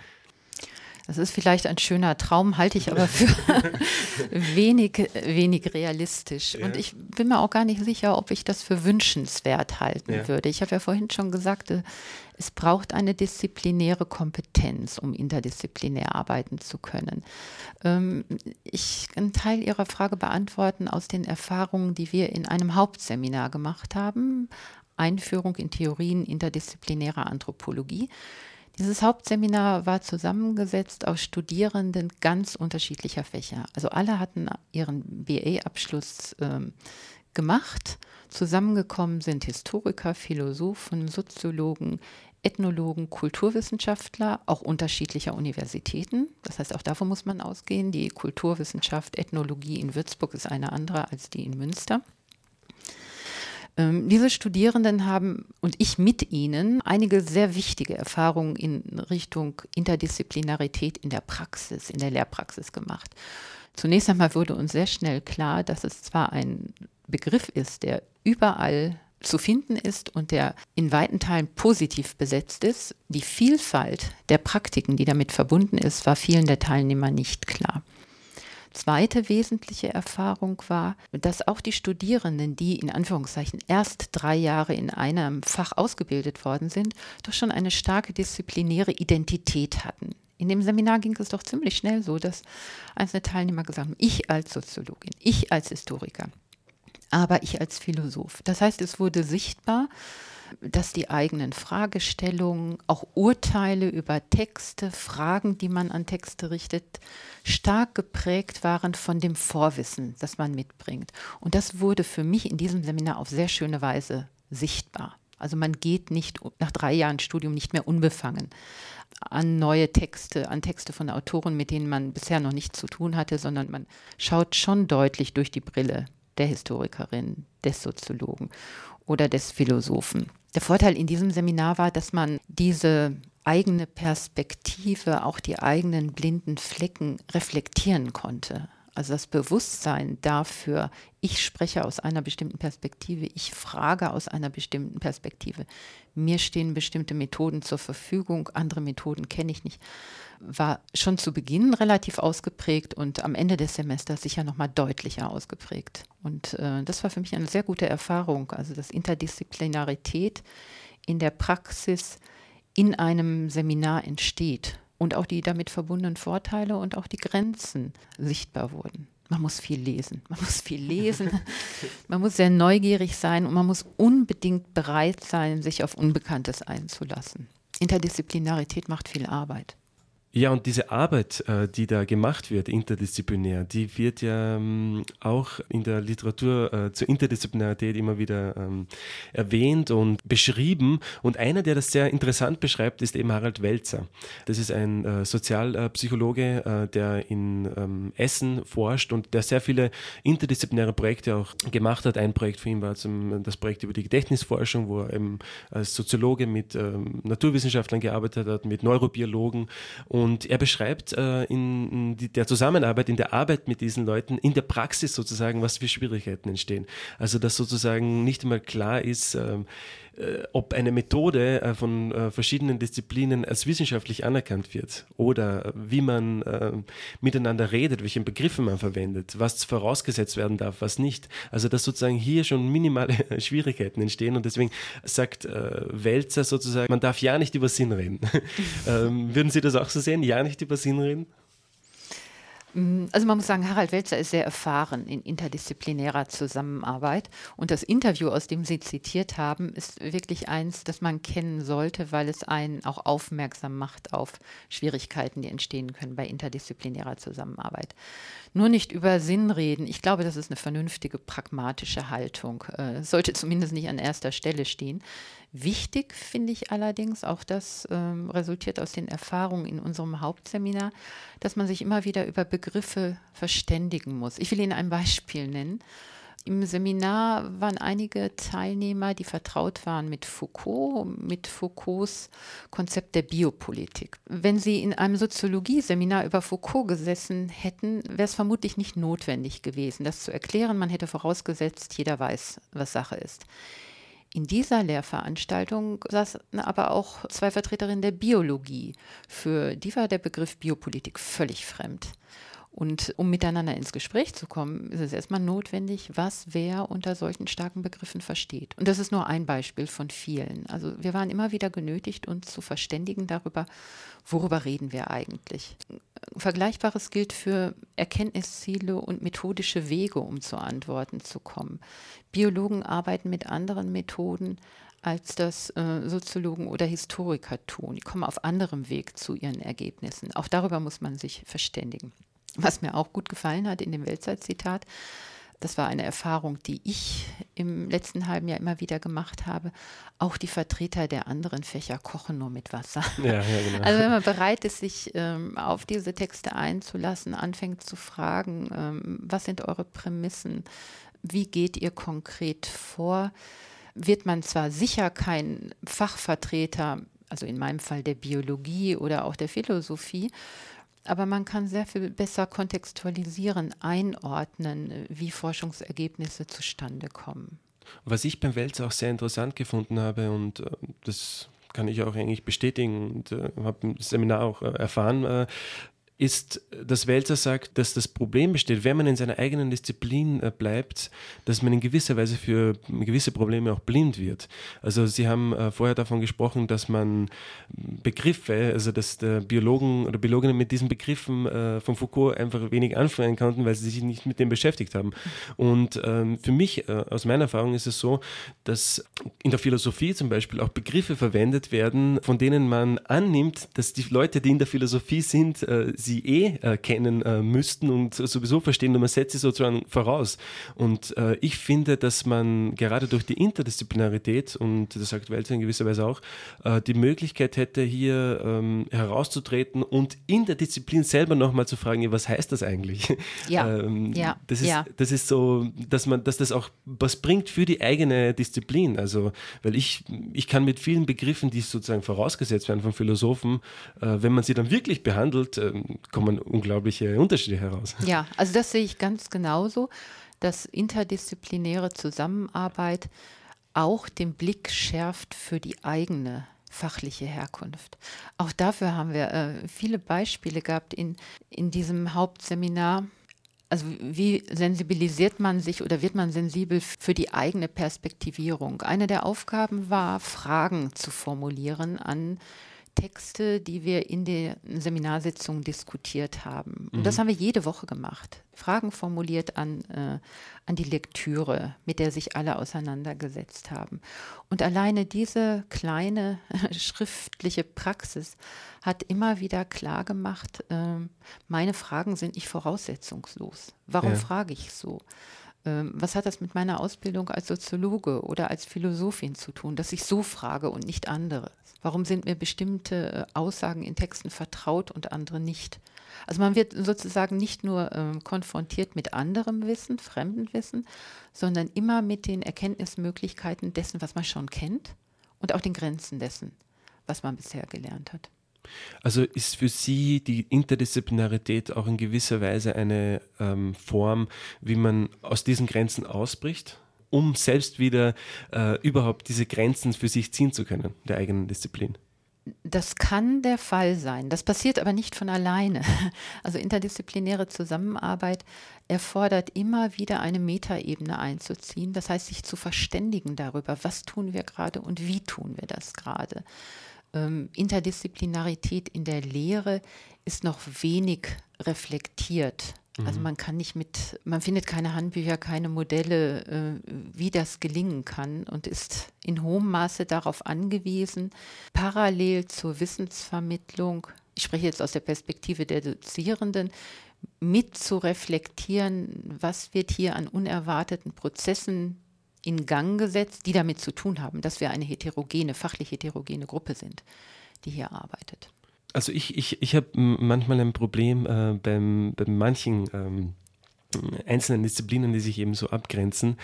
Das ist vielleicht ein schöner Traum, halte ich aber für wenig, wenig realistisch. Ja. Und ich bin mir auch gar nicht sicher, ob ich das für wünschenswert halten ja. würde. Ich habe ja vorhin schon gesagt, äh, es braucht eine disziplinäre Kompetenz, um interdisziplinär arbeiten zu können. Ähm, ich kann einen Teil Ihrer Frage beantworten aus den Erfahrungen, die wir in einem Hauptseminar gemacht haben. Einführung in Theorien interdisziplinärer Anthropologie. Dieses Hauptseminar war zusammengesetzt aus Studierenden ganz unterschiedlicher Fächer. Also alle hatten ihren BA-Abschluss ähm, gemacht. Zusammengekommen sind Historiker, Philosophen, Soziologen, Ethnologen, Kulturwissenschaftler, auch unterschiedlicher Universitäten. Das heißt, auch davon muss man ausgehen. Die Kulturwissenschaft, Ethnologie in Würzburg ist eine andere als die in Münster. Ähm, diese Studierenden haben und ich mit ihnen einige sehr wichtige Erfahrungen in Richtung Interdisziplinarität in der Praxis, in der Lehrpraxis gemacht. Zunächst einmal wurde uns sehr schnell klar, dass es zwar ein Begriff ist, der überall zu finden ist und der in weiten Teilen positiv besetzt ist. Die Vielfalt der Praktiken, die damit verbunden ist, war vielen der Teilnehmer nicht klar. Zweite wesentliche Erfahrung war, dass auch die Studierenden, die in Anführungszeichen erst drei Jahre in einem Fach ausgebildet worden sind, doch schon eine starke disziplinäre Identität hatten. In dem Seminar ging es doch ziemlich schnell so, dass einzelne Teilnehmer gesagt haben, ich als Soziologin, ich als Historiker, aber ich als Philosoph. Das heißt, es wurde sichtbar, dass die eigenen Fragestellungen, auch Urteile über Texte, Fragen, die man an Texte richtet, stark geprägt waren von dem Vorwissen, das man mitbringt. Und das wurde für mich in diesem Seminar auf sehr schöne Weise sichtbar. Also man geht nicht nach drei Jahren Studium nicht mehr unbefangen an neue Texte, an Texte von Autoren, mit denen man bisher noch nichts zu tun hatte, sondern man schaut schon deutlich durch die Brille der Historikerin, des Soziologen oder des Philosophen. Der Vorteil in diesem Seminar war, dass man diese eigene Perspektive, auch die eigenen blinden Flecken reflektieren konnte. Also das Bewusstsein dafür, ich spreche aus einer bestimmten Perspektive, ich frage aus einer bestimmten Perspektive. Mir stehen bestimmte Methoden zur Verfügung, andere Methoden kenne ich nicht, war schon zu Beginn relativ ausgeprägt und am Ende des Semesters sicher nochmal deutlicher ausgeprägt. Und äh, das war für mich eine sehr gute Erfahrung, also dass Interdisziplinarität in der Praxis in einem Seminar entsteht und auch die damit verbundenen Vorteile und auch die Grenzen sichtbar wurden. Man muss viel lesen, man muss viel lesen, man muss sehr neugierig sein und man muss unbedingt bereit sein, sich auf Unbekanntes einzulassen. Interdisziplinarität macht viel Arbeit. Ja, und diese Arbeit, äh, die da gemacht wird, interdisziplinär, die wird ja ähm, auch in der Literatur äh, zur Interdisziplinarität immer wieder ähm, erwähnt und beschrieben. Und einer, der das sehr interessant beschreibt, ist eben Harald Welzer. Das ist ein äh, Sozialpsychologe, der in ähm, Essen forscht und der sehr viele interdisziplinäre Projekte auch gemacht hat. Ein Projekt für ihn war zum, das Projekt über die Gedächtnisforschung, wo er eben als Soziologe mit Naturwissenschaftlern gearbeitet hat, mit Neurobiologen und und er beschreibt äh, in, in der Zusammenarbeit, in der Arbeit mit diesen Leuten, in der Praxis sozusagen, was für Schwierigkeiten entstehen. Also dass sozusagen nicht einmal klar ist, ähm, äh, ob eine Methode äh, von äh, verschiedenen Disziplinen als wissenschaftlich anerkannt wird oder wie man miteinander redet, welche Begriffe man verwendet, was vorausgesetzt werden darf, was nicht. Also dass sozusagen hier schon minimale Schwierigkeiten entstehen und deswegen sagt Welzer sozusagen, man darf ja nicht über Sinn reden. Ähm, würden Sie das auch so sehen? Ja nicht über Sinn reden? Mm, also man muss sagen, Harald Welzer ist sehr erfahren in interdisziplinärer Zusammenarbeit. Und das Interview, aus dem Sie zitiert haben, ist wirklich eins, das man kennen sollte, weil es einen auch aufmerksam macht auf Schwierigkeiten, die entstehen können bei interdisziplinärer Zusammenarbeit. Nur nicht über Sinn reden. Ich glaube, das ist eine vernünftige, pragmatische Haltung. Äh, sollte zumindest nicht an erster Stelle stehen. Wichtig finde ich allerdings, auch das ähm, resultiert aus den Erfahrungen in unserem Hauptseminar, dass man sich immer wieder über Begriffe verständigen muss. Ich will Ihnen ein Beispiel nennen. Im Seminar waren einige Teilnehmer, die vertraut waren mit Foucault, mit Foucaults Konzept der Biopolitik. Wenn sie in einem Soziologie-Seminar über Foucault gesessen hätten, wäre es vermutlich nicht notwendig gewesen, das zu erklären. Man hätte vorausgesetzt, jeder weiß, was Sache ist. In dieser Lehrveranstaltung saßen aber auch zwei Vertreterinnen der Biologie. Für die war der Begriff Biopolitik völlig fremd. Und um miteinander ins Gespräch zu kommen, ist es erstmal notwendig, was wer unter solchen starken Begriffen versteht. Und das ist nur ein Beispiel von vielen. Also wir waren immer wieder genötigt, uns zu verständigen darüber, worüber reden wir eigentlich. Vergleichbares gilt für Erkenntnisziele und methodische Wege, um zu Antworten zu kommen. Biologen arbeiten mit anderen Methoden, als das äh, Soziologen oder Historiker tun. Die kommen auf anderem Weg zu ihren Ergebnissen. Auch darüber muss man sich verständigen. Was mir auch gut gefallen hat in dem Weltzeit-Zitat, das war eine Erfahrung, die ich im letzten halben Jahr immer wieder gemacht habe. Auch die Vertreter der anderen Fächer kochen nur mit Wasser. Ja, ja, genau. Also wenn man bereit ist, sich ähm, auf diese Texte einzulassen, anfängt zu fragen, ähm, was sind eure Prämissen, wie geht ihr konkret vor, wird man zwar sicher kein Fachvertreter, also in meinem Fall der Biologie oder auch der Philosophie, aber man kann sehr viel besser kontextualisieren, einordnen, wie Forschungsergebnisse zustande kommen. Was ich beim Wälzer auch sehr interessant gefunden habe und äh, das kann ich auch eigentlich bestätigen und äh, habe im Seminar auch äh, erfahren, äh, ist, dass Welzer sagt, dass das Problem besteht, wenn man in seiner eigenen Disziplin äh, bleibt, dass man in gewisser Weise für gewisse Probleme auch blind wird. Also Sie haben äh, vorher davon gesprochen, dass man Begriffe, also dass Biologen oder Biologinnen mit diesen Begriffen äh, von Foucault einfach wenig anfangen konnten, weil sie sich nicht mit dem beschäftigt haben. Und ähm, für mich, aus meiner Erfahrung, ist es so, dass in der Philosophie zum Beispiel auch Begriffe verwendet werden, von denen man annimmt, dass die Leute, die in der Philosophie sind, sie sie eh äh, kennen äh, müssten und sowieso verstehen und man setzt sie sozusagen voraus. Und äh, ich finde, dass man gerade durch die Interdisziplinarität und das sagt Welzer in gewisser Weise auch, äh, die Möglichkeit hätte, hier ähm, herauszutreten und in der Disziplin selber nochmal zu fragen, was heißt das eigentlich? Ja, ähm, ja, das, ist, ja. das ist so, dass man, dass das auch was bringt für die eigene Disziplin. Also, weil ich, ich kann mit vielen Begriffen, die sozusagen vorausgesetzt werden von Philosophen, äh, wenn man sie dann wirklich behandelt, äh, kommen unglaubliche Unterschiede heraus. Ja, also das sehe ich ganz genauso, dass interdisziplinäre Zusammenarbeit auch den Blick schärft für die eigene fachliche Herkunft. Auch dafür haben wir äh, viele Beispiele gehabt in, in diesem Hauptseminar. Also wie sensibilisiert man sich oder wird man sensibel für die eigene Perspektivierung? Eine der Aufgaben war, Fragen zu formulieren an Texte, die wir in den Seminarsitzungen diskutiert haben. Und mhm. das haben wir jede Woche gemacht. Fragen formuliert an, äh, an die Lektüre, mit der sich alle auseinandergesetzt haben. Und alleine diese kleine schriftliche Praxis hat immer wieder klargemacht, äh, meine Fragen sind nicht voraussetzungslos. Warum ja. frage ich so? Ähm, was hat das mit meiner Ausbildung als Soziologe oder als Philosophin zu tun, dass ich so frage und nicht andere? Warum sind mir bestimmte äh, Aussagen in Texten vertraut und andere nicht? Also man wird sozusagen nicht nur äh, konfrontiert mit anderem Wissen, fremdem Wissen, sondern immer mit den Erkenntnismöglichkeiten dessen, was man schon kennt und auch den Grenzen dessen, was man bisher gelernt hat. Also ist für Sie die Interdisziplinarität auch in gewisser Weise eine ähm, Form, wie man aus diesen Grenzen ausbricht? um selbst wieder äh, überhaupt diese Grenzen für sich ziehen zu können, der eigenen Disziplin. Das kann der Fall sein. Das passiert aber nicht von alleine. Also interdisziplinäre Zusammenarbeit erfordert immer wieder eine Metaebene einzuziehen. Das heißt, sich zu verständigen darüber, was tun wir gerade und wie tun wir das gerade. Ähm, Interdisziplinarität in der Lehre ist noch wenig reflektiert. Also mhm. man kann nicht mit, man findet keine Handbücher, keine Modelle, äh, wie das gelingen kann und ist in hohem Maße darauf angewiesen, parallel zur Wissensvermittlung, ich spreche jetzt aus der Perspektive der Dozierenden, mit zu reflektieren, was wird hier an unerwarteten Prozessen in Gang gesetzt, die damit zu tun haben, dass wir eine heterogene, fachlich heterogene Gruppe sind, die hier arbeitet. Also ich, ich, ich habe manchmal ein Problem äh, beim, bei manchen ähm, einzelnen Disziplinen, die sich eben so abgrenzen,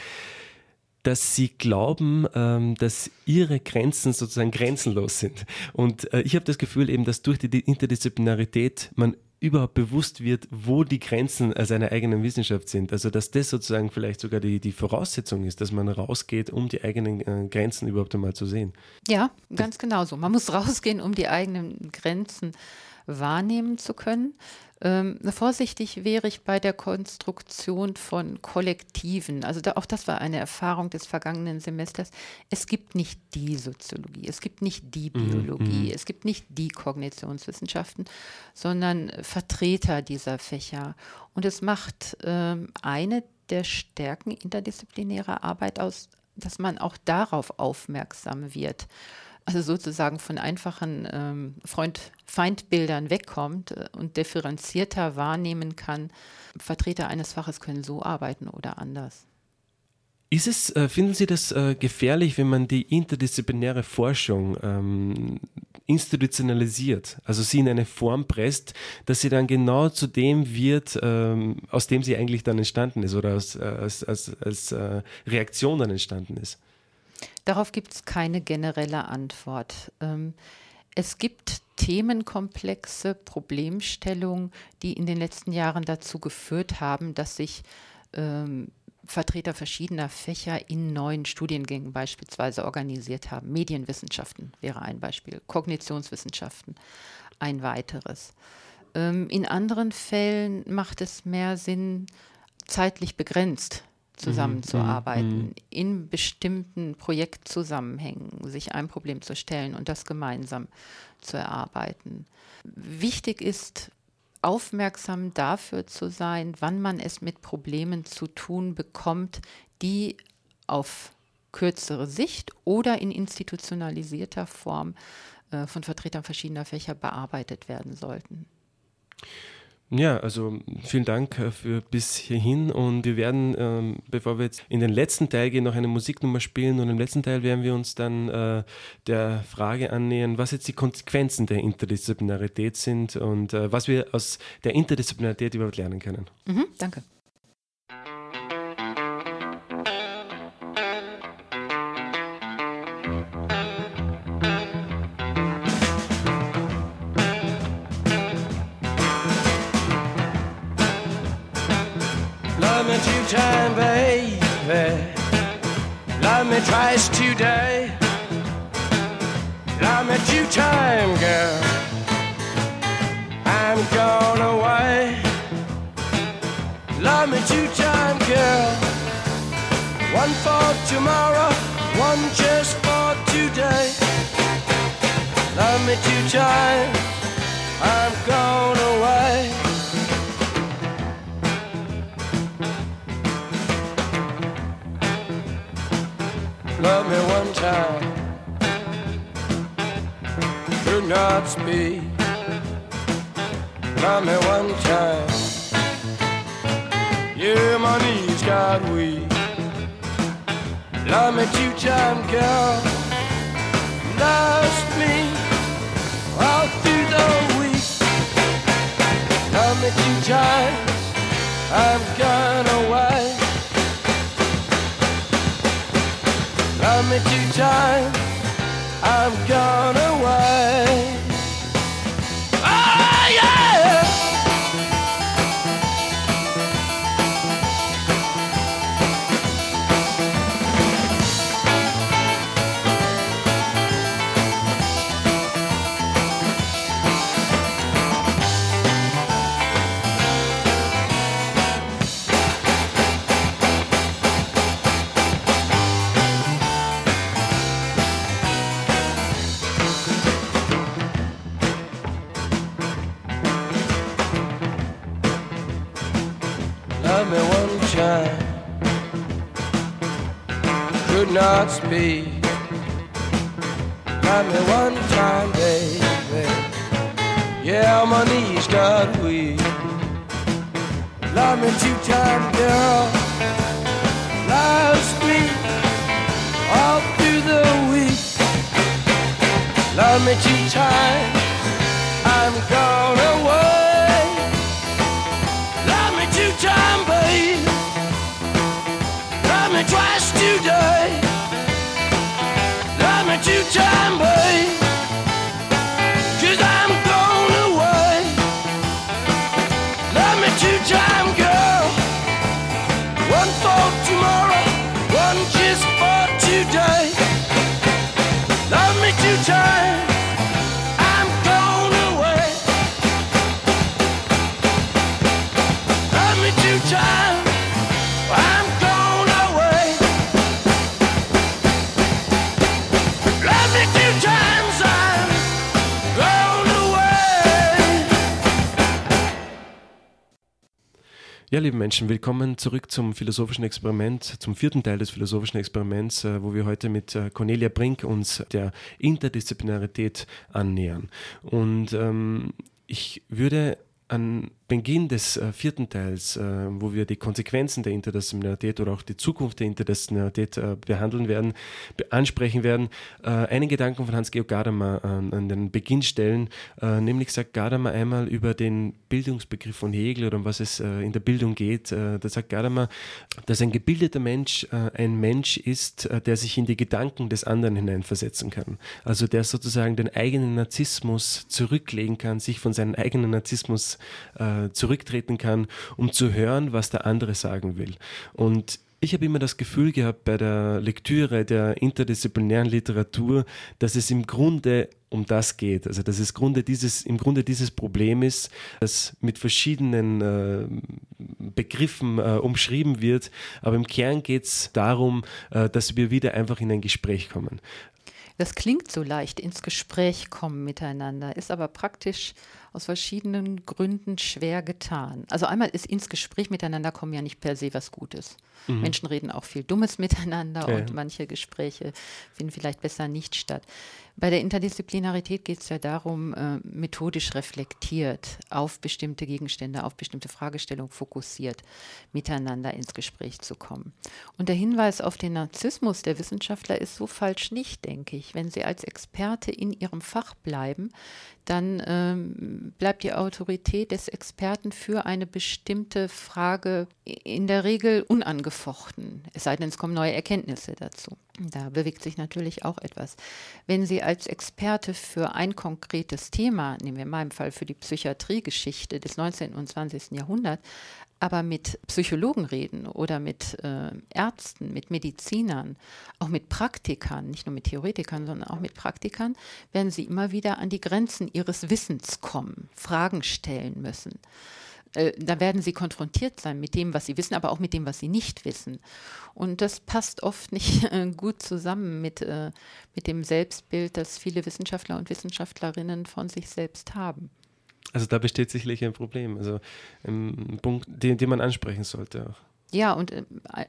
dass sie glauben, ähm, dass ihre Grenzen sozusagen grenzenlos sind. Und äh, ich habe das Gefühl eben, dass durch die Interdisziplinarität man überhaupt bewusst wird, wo die Grenzen seiner eigenen Wissenschaft sind. Also dass das sozusagen vielleicht sogar die, die Voraussetzung ist, dass man rausgeht, um die eigenen äh, Grenzen überhaupt einmal zu sehen. Ja, ganz genau so. Man muss rausgehen, um die eigenen Grenzen wahrnehmen zu können. Ähm, vorsichtig wäre ich bei der Konstruktion von Kollektiven. Also da, auch das war eine Erfahrung des vergangenen Semesters. Es gibt nicht die Soziologie, es gibt nicht die mhm, Biologie, mhm. es gibt nicht die Kognitionswissenschaften, sondern Vertreter dieser Fächer. Und es macht ähm, eine der Stärken interdisziplinärer Arbeit aus, dass man auch darauf aufmerksam wird also sozusagen von einfachen ähm, Freund-Feindbildern wegkommt äh, und differenzierter wahrnehmen kann, Vertreter eines Faches können so arbeiten oder anders. Ist es, äh, finden Sie das äh, gefährlich, wenn man die interdisziplinäre Forschung ähm, institutionalisiert, also sie in eine Form presst, dass sie dann genau zu dem wird, ähm, aus dem sie eigentlich dann entstanden ist oder äh, als, als, als äh, Reaktion dann entstanden ist? Darauf gibt es keine generelle Antwort. Ähm, es gibt Themenkomplexe, Problemstellungen, die in den letzten Jahren dazu geführt haben, dass sich ähm, Vertreter verschiedener Fächer in neuen Studiengängen beispielsweise organisiert haben. Medienwissenschaften wäre ein Beispiel, Kognitionswissenschaften ein weiteres. Ähm, in anderen Fällen macht es mehr Sinn, zeitlich begrenzt zusammenzuarbeiten, mhm. in bestimmten Projektzusammenhängen, sich ein Problem zu stellen und das gemeinsam zu erarbeiten. Wichtig ist, aufmerksam dafür zu sein, wann man es mit Problemen zu tun bekommt, die auf kürzere Sicht oder in institutionalisierter Form äh, von Vertretern verschiedener Fächer bearbeitet werden sollten. Ja, also vielen Dank äh, für bis hierhin und wir werden, ähm, bevor wir jetzt in den letzten Teil gehen, noch eine Musiknummer spielen und im letzten Teil werden wir uns dann äh, der Frage annähern, was jetzt die Konsequenzen der Interdisziplinarität sind und äh, was wir aus der Interdisziplinarität überhaupt lernen können. Mhm, danke. Speak. Love me one time. Yeah, my knees got weak. Love me two time, girl. Lost me all through the week. Love me two times. I'm gone away. Love me two times, I'm gone away. Speak. Got me one time, baby. Yeah, my knees got weak. Love me two time, girl. Ja, liebe Menschen, willkommen zurück zum philosophischen Experiment, zum vierten Teil des philosophischen Experiments, äh, wo wir heute mit äh, Cornelia Brink uns der Interdisziplinarität annähern. Und ähm, ich würde an Beginn des äh, vierten Teils, äh, wo wir die Konsequenzen der Interdisziplinarität oder auch die Zukunft der Interdisziplinarität äh, behandeln werden, be ansprechen werden, äh, einen Gedanken von Hans-Georg Gadamer an den Beginn stellen. Äh, nämlich sagt Gadamer einmal über den Bildungsbegriff von Hegel oder um was es äh, in der Bildung geht. da sagt Gadamer, dass ein gebildeter Mensch ein Mensch ist, der sich in die Gedanken des anderen hineinversetzen kann. Also der sozusagen den eigenen Narzissmus zurücklegen kann, sich von seinem eigenen Narzissmus äh, zurücktreten kann, um zu hören, was der andere sagen will. Und ich habe immer das Gefühl gehabt bei der Lektüre der interdisziplinären Literatur, dass es im Grunde um das geht. Also dass es Grunde dieses, im Grunde dieses Problem ist, das mit verschiedenen äh, Begriffen äh, umschrieben wird. Aber im Kern geht es darum, äh, dass wir wieder einfach in ein Gespräch kommen. Das klingt so leicht, ins Gespräch kommen miteinander, ist aber praktisch aus verschiedenen Gründen schwer getan. Also einmal ist ins Gespräch miteinander kommen ja nicht per se was Gutes. Mhm. Menschen reden auch viel Dummes miteinander ja. und manche Gespräche finden vielleicht besser nicht statt. Bei der Interdisziplinarität geht es ja darum, äh, methodisch reflektiert auf bestimmte Gegenstände, auf bestimmte Fragestellungen fokussiert miteinander ins Gespräch zu kommen. Und der Hinweis auf den Narzissmus der Wissenschaftler ist so falsch nicht, denke ich. Wenn sie als Experte in ihrem Fach bleiben, dann ähm, bleibt die Autorität des Experten für eine bestimmte Frage in der Regel unangefochten, es sei denn, es kommen neue Erkenntnisse dazu. Da bewegt sich natürlich auch etwas. Wenn Sie als Experte für ein konkretes Thema, nehmen wir in meinem Fall für die Psychiatriegeschichte des 19. und 20. Jahrhunderts, aber mit Psychologen reden oder mit äh, Ärzten, mit Medizinern, auch mit Praktikern, nicht nur mit Theoretikern, sondern auch mit Praktikern, werden sie immer wieder an die Grenzen ihres Wissens kommen, Fragen stellen müssen. Äh, da werden sie konfrontiert sein mit dem, was sie wissen, aber auch mit dem, was sie nicht wissen. Und das passt oft nicht äh, gut zusammen mit, äh, mit dem Selbstbild, das viele Wissenschaftler und Wissenschaftlerinnen von sich selbst haben. Also da besteht sicherlich ein Problem, also ein Punkt, den, den man ansprechen sollte auch. Ja, und äh,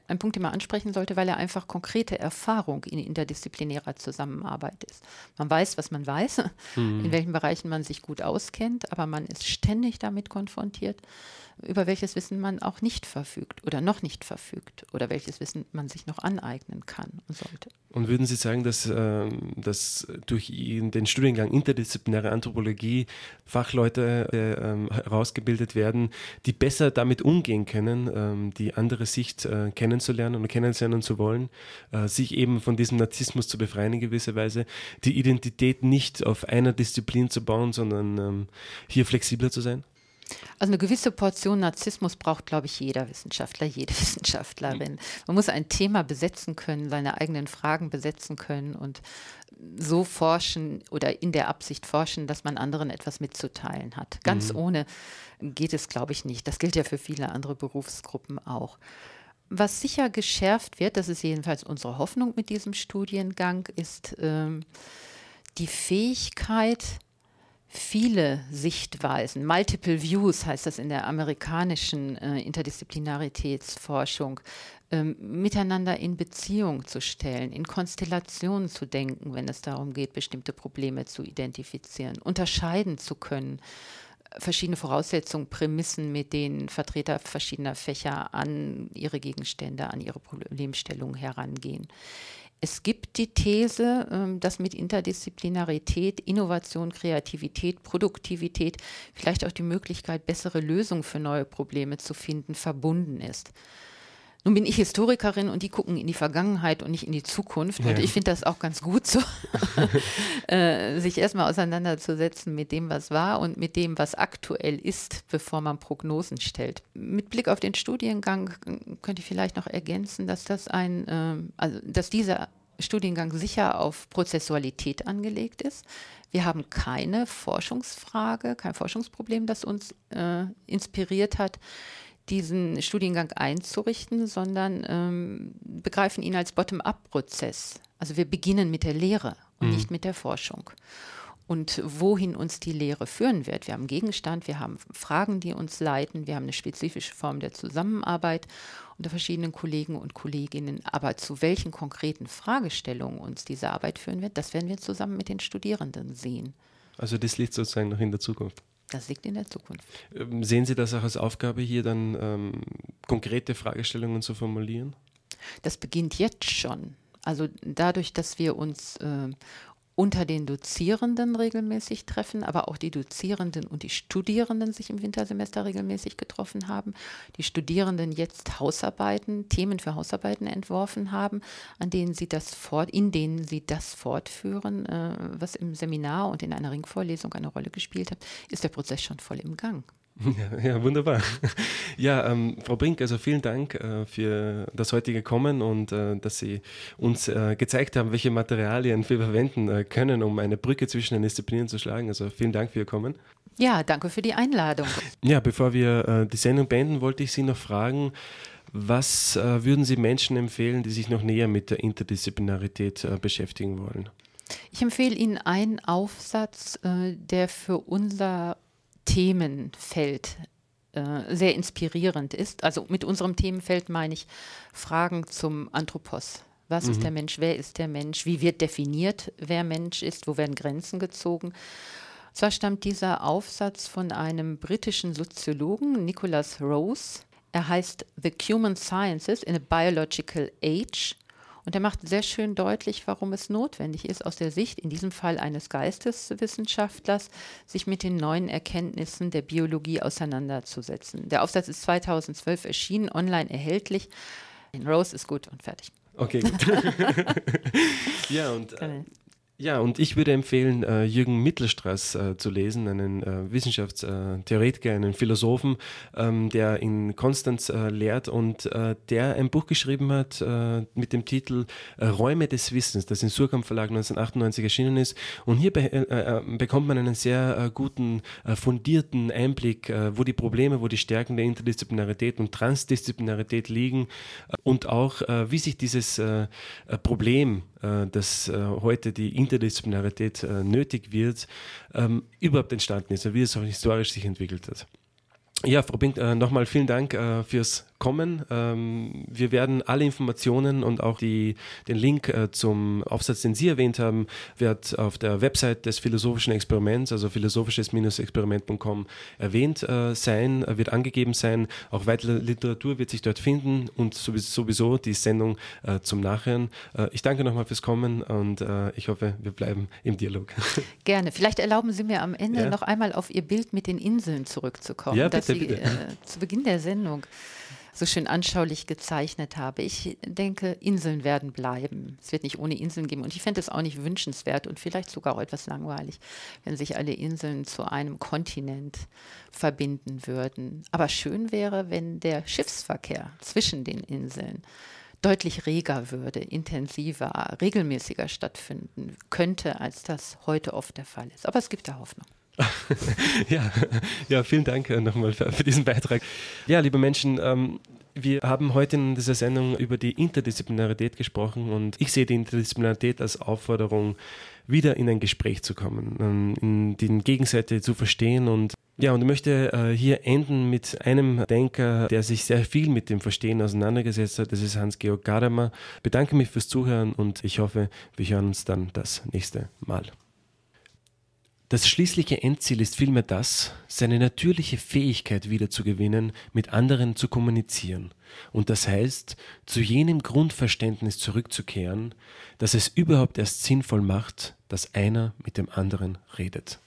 ein Punkt, den man ansprechen sollte, weil er einfach konkrete Erfahrung in interdisziplinärer Zusammenarbeit ist. Man weiß, was man weiß, mhm. in welchen Bereichen man sich gut auskennt, aber man ist ständig damit konfrontiert, über welches Wissen man auch nicht verfügt oder noch nicht verfügt oder welches Wissen man sich noch aneignen kann und sollte. Und würden Sie sagen, dass, äh, dass durch den Studiengang interdisziplinäre Anthropologie Fachleute äh, herausgebildet werden, die besser damit umgehen können, äh, die andere Sicht äh, kennenzulernen und kennenzulernen zu wollen, äh, sich eben von diesem Narzissmus zu befreien in gewisser Weise, die Identität nicht auf einer Disziplin zu bauen, sondern ähm, hier flexibler zu sein? Also eine gewisse Portion Narzissmus braucht, glaube ich, jeder Wissenschaftler, jede Wissenschaftlerin. Man muss ein Thema besetzen können, seine eigenen Fragen besetzen können und so forschen oder in der Absicht forschen, dass man anderen etwas mitzuteilen hat. Ganz mhm. ohne geht es, glaube ich, nicht. Das gilt ja für viele andere Berufsgruppen auch. Was sicher geschärft wird, das ist jedenfalls unsere Hoffnung mit diesem Studiengang, ist ähm, die Fähigkeit, viele Sichtweisen, Multiple Views heißt das in der amerikanischen äh, Interdisziplinaritätsforschung, ähm, miteinander in Beziehung zu stellen, in Konstellationen zu denken, wenn es darum geht, bestimmte Probleme zu identifizieren, unterscheiden zu können, verschiedene Voraussetzungen, Prämissen, mit denen Vertreter verschiedener Fächer an ihre Gegenstände, an ihre Problemstellungen herangehen. Es gibt die These, ähm, dass mit Interdisziplinarität, Innovation, Kreativität, Produktivität, vielleicht auch die Möglichkeit, bessere Lösungen für neue Probleme zu finden, verbunden ist. Nun bin ich Historikerin und die gucken in die Vergangenheit und nicht in die Zukunft. Ja. Und ich finde das auch ganz gut so, äh, sich erstmal auseinanderzusetzen mit dem, was war und mit dem, was aktuell ist, bevor man Prognosen stellt. Mit Blick auf den Studiengang könnte ich vielleicht noch ergänzen, dass das ein, äh, also dass dieser Studiengang sicher auf Prozessualität angelegt ist. Wir haben keine Forschungsfrage, kein Forschungsproblem, das uns äh, inspiriert hat diesen Studiengang einzurichten, sondern ähm, begreifen ihn als Bottom-up-Prozess. Also wir beginnen mit der Lehre und mhm. nicht mit der Forschung. Und wohin uns die Lehre führen wird. Wir haben Gegenstand, wir haben Fragen, die uns leiten, wir haben eine spezifische Form der Zusammenarbeit unter verschiedenen Kollegen und Kolleginnen. Aber zu welchen konkreten Fragestellungen uns diese Arbeit führen wird, das werden wir zusammen mit den Studierenden sehen. Also das liegt sozusagen noch in der Zukunft. Das liegt in der Zukunft. Ähm, sehen Sie das auch als Aufgabe, hier dann ähm, konkrete Fragestellungen zu formulieren? Das beginnt jetzt schon. Also dadurch, dass wir uns äh, unter den Dozierenden regelmäßig treffen, aber auch die Dozierenden und die Studierenden sich im Wintersemester regelmäßig getroffen haben. Die Studierenden jetzt Hausarbeiten, Themen für Hausarbeiten entworfen haben, an denen sie das fort, in denen sie das fortführen, äh, was im Seminar und in einer Ringvorlesung eine Rolle gespielt hat, ist der Prozess schon voll im Gang. Ja, ja, wunderbar. Ja, ähm, Frau Brink, also vielen Dank äh, für das heutige Kommen und äh, dass Sie uns äh, gezeigt haben, welche Materialien wir verwenden äh, können, um eine Brücke zwischen den Disziplinen zu schlagen. Also vielen Dank für Ihr Kommen. Ja, danke für die Einladung. Ja, bevor wir äh, die Sendung beenden, wollte ich Sie noch fragen, was äh, würden Sie Menschen empfehlen, die sich noch näher mit der Interdisziplinarität beschäftigen wollen? Ich empfehle Ihnen einen Aufsatz, der für unser Themenfeld äh, sehr inspirierend ist. Also mit unserem Themenfeld meine ich Fragen zum Anthropos. Was mhm. ist der Mensch? Wer ist der Mensch? Wie wird definiert, wer Mensch ist? Wo werden Grenzen gezogen? Zwar stammt dieser Aufsatz von einem britischen Soziologen, Nicholas Rose. Er heißt The Human Sciences in a Biological Age. Und er macht sehr schön deutlich, warum es notwendig ist, aus der Sicht in diesem Fall eines Geisteswissenschaftlers, sich mit den neuen Erkenntnissen der Biologie auseinanderzusetzen. Der Aufsatz ist 2012 erschienen, online erhältlich. Rose ist gut und fertig. Okay, gut. ja, und äh, ja, und ich würde empfehlen, äh, Jürgen Mittelstraß äh, zu lesen, einen äh, Wissenschaftstheoretiker, einen Philosophen, ähm, der in Konstanz lehrt und der ein Buch geschrieben hat mit dem Titel Räume des Wissens, das im Surkamp Verlag 1998 erschienen ist. Und hier be bekommt man einen sehr guten, fundierten Einblick, wo die Probleme, wo die Stärken der Interdisziplinarität und Transdisziplinarität liegen und auch, wie sich dieses Problem, das heute die Interdisziplinarität Interdisziplinarität äh, nötig wird, ähm, überhaupt entstanden ist, wie es auch historisch sich entwickelt hat. Ja, Frau Bink, äh, nochmal vielen Dank äh, fürs kommen. Ähm, wir werden alle Informationen und auch die, den Link äh, zum Aufsatz, den Sie erwähnt haben, wird auf der Website des Philosophischen Experiments, also philosophisches-experiment.com erwähnt äh, sein, äh, wird angegeben sein. Auch weitere Literatur wird sich dort finden und sowieso die Sendung äh, zum Nachhören. Äh, ich danke nochmal fürs Kommen und äh, ich hoffe, wir bleiben im Dialog. Gerne. Vielleicht erlauben Sie mir am Ende ja. noch einmal auf Ihr Bild mit den Inseln zurückzukommen, ja, bitte, das Sie bitte. zu Beginn der Sendung so schön anschaulich gezeichnet habe. Ich denke, Inseln werden bleiben. Es wird nicht ohne Inseln geben. Und ich fände es auch nicht wünschenswert und vielleicht sogar auch etwas langweilig, wenn sich alle Inseln zu einem Kontinent verbinden würden. Aber schön wäre, wenn der Schiffsverkehr zwischen den Inseln deutlich reger würde, intensiver, regelmäßiger stattfinden könnte, als das heute oft der Fall ist. Aber es gibt da Hoffnung. Ja, ja, vielen Dank äh, nochmal für, für, diesen Beitrag. Ja, liebe Menschen, ähm, wir haben heute in dieser Sendung über die Interdisziplinarität gesprochen und ich sehe die Interdisziplinarität als Aufforderung, wieder in ein Gespräch zu kommen, ähm, in die Gegenseite zu verstehen und ja, und ich möchte äh, hier enden mit einem Denker, der sich sehr viel mit dem Verstehen auseinandergesetzt hat. Das ist Hans-Georg Gadamer. Bedanke mich fürs Zuhören und ich hoffe, wir hören uns dann das nächste Mal. Das schließliche Endziel ist vielmehr das, seine natürliche Fähigkeit wiederzugewinnen, mit anderen zu kommunizieren. Und das heißt, zu jenem Grundverständnis zurückzukehren, dass es überhaupt erst sinnvoll macht, dass einer mit dem anderen redet.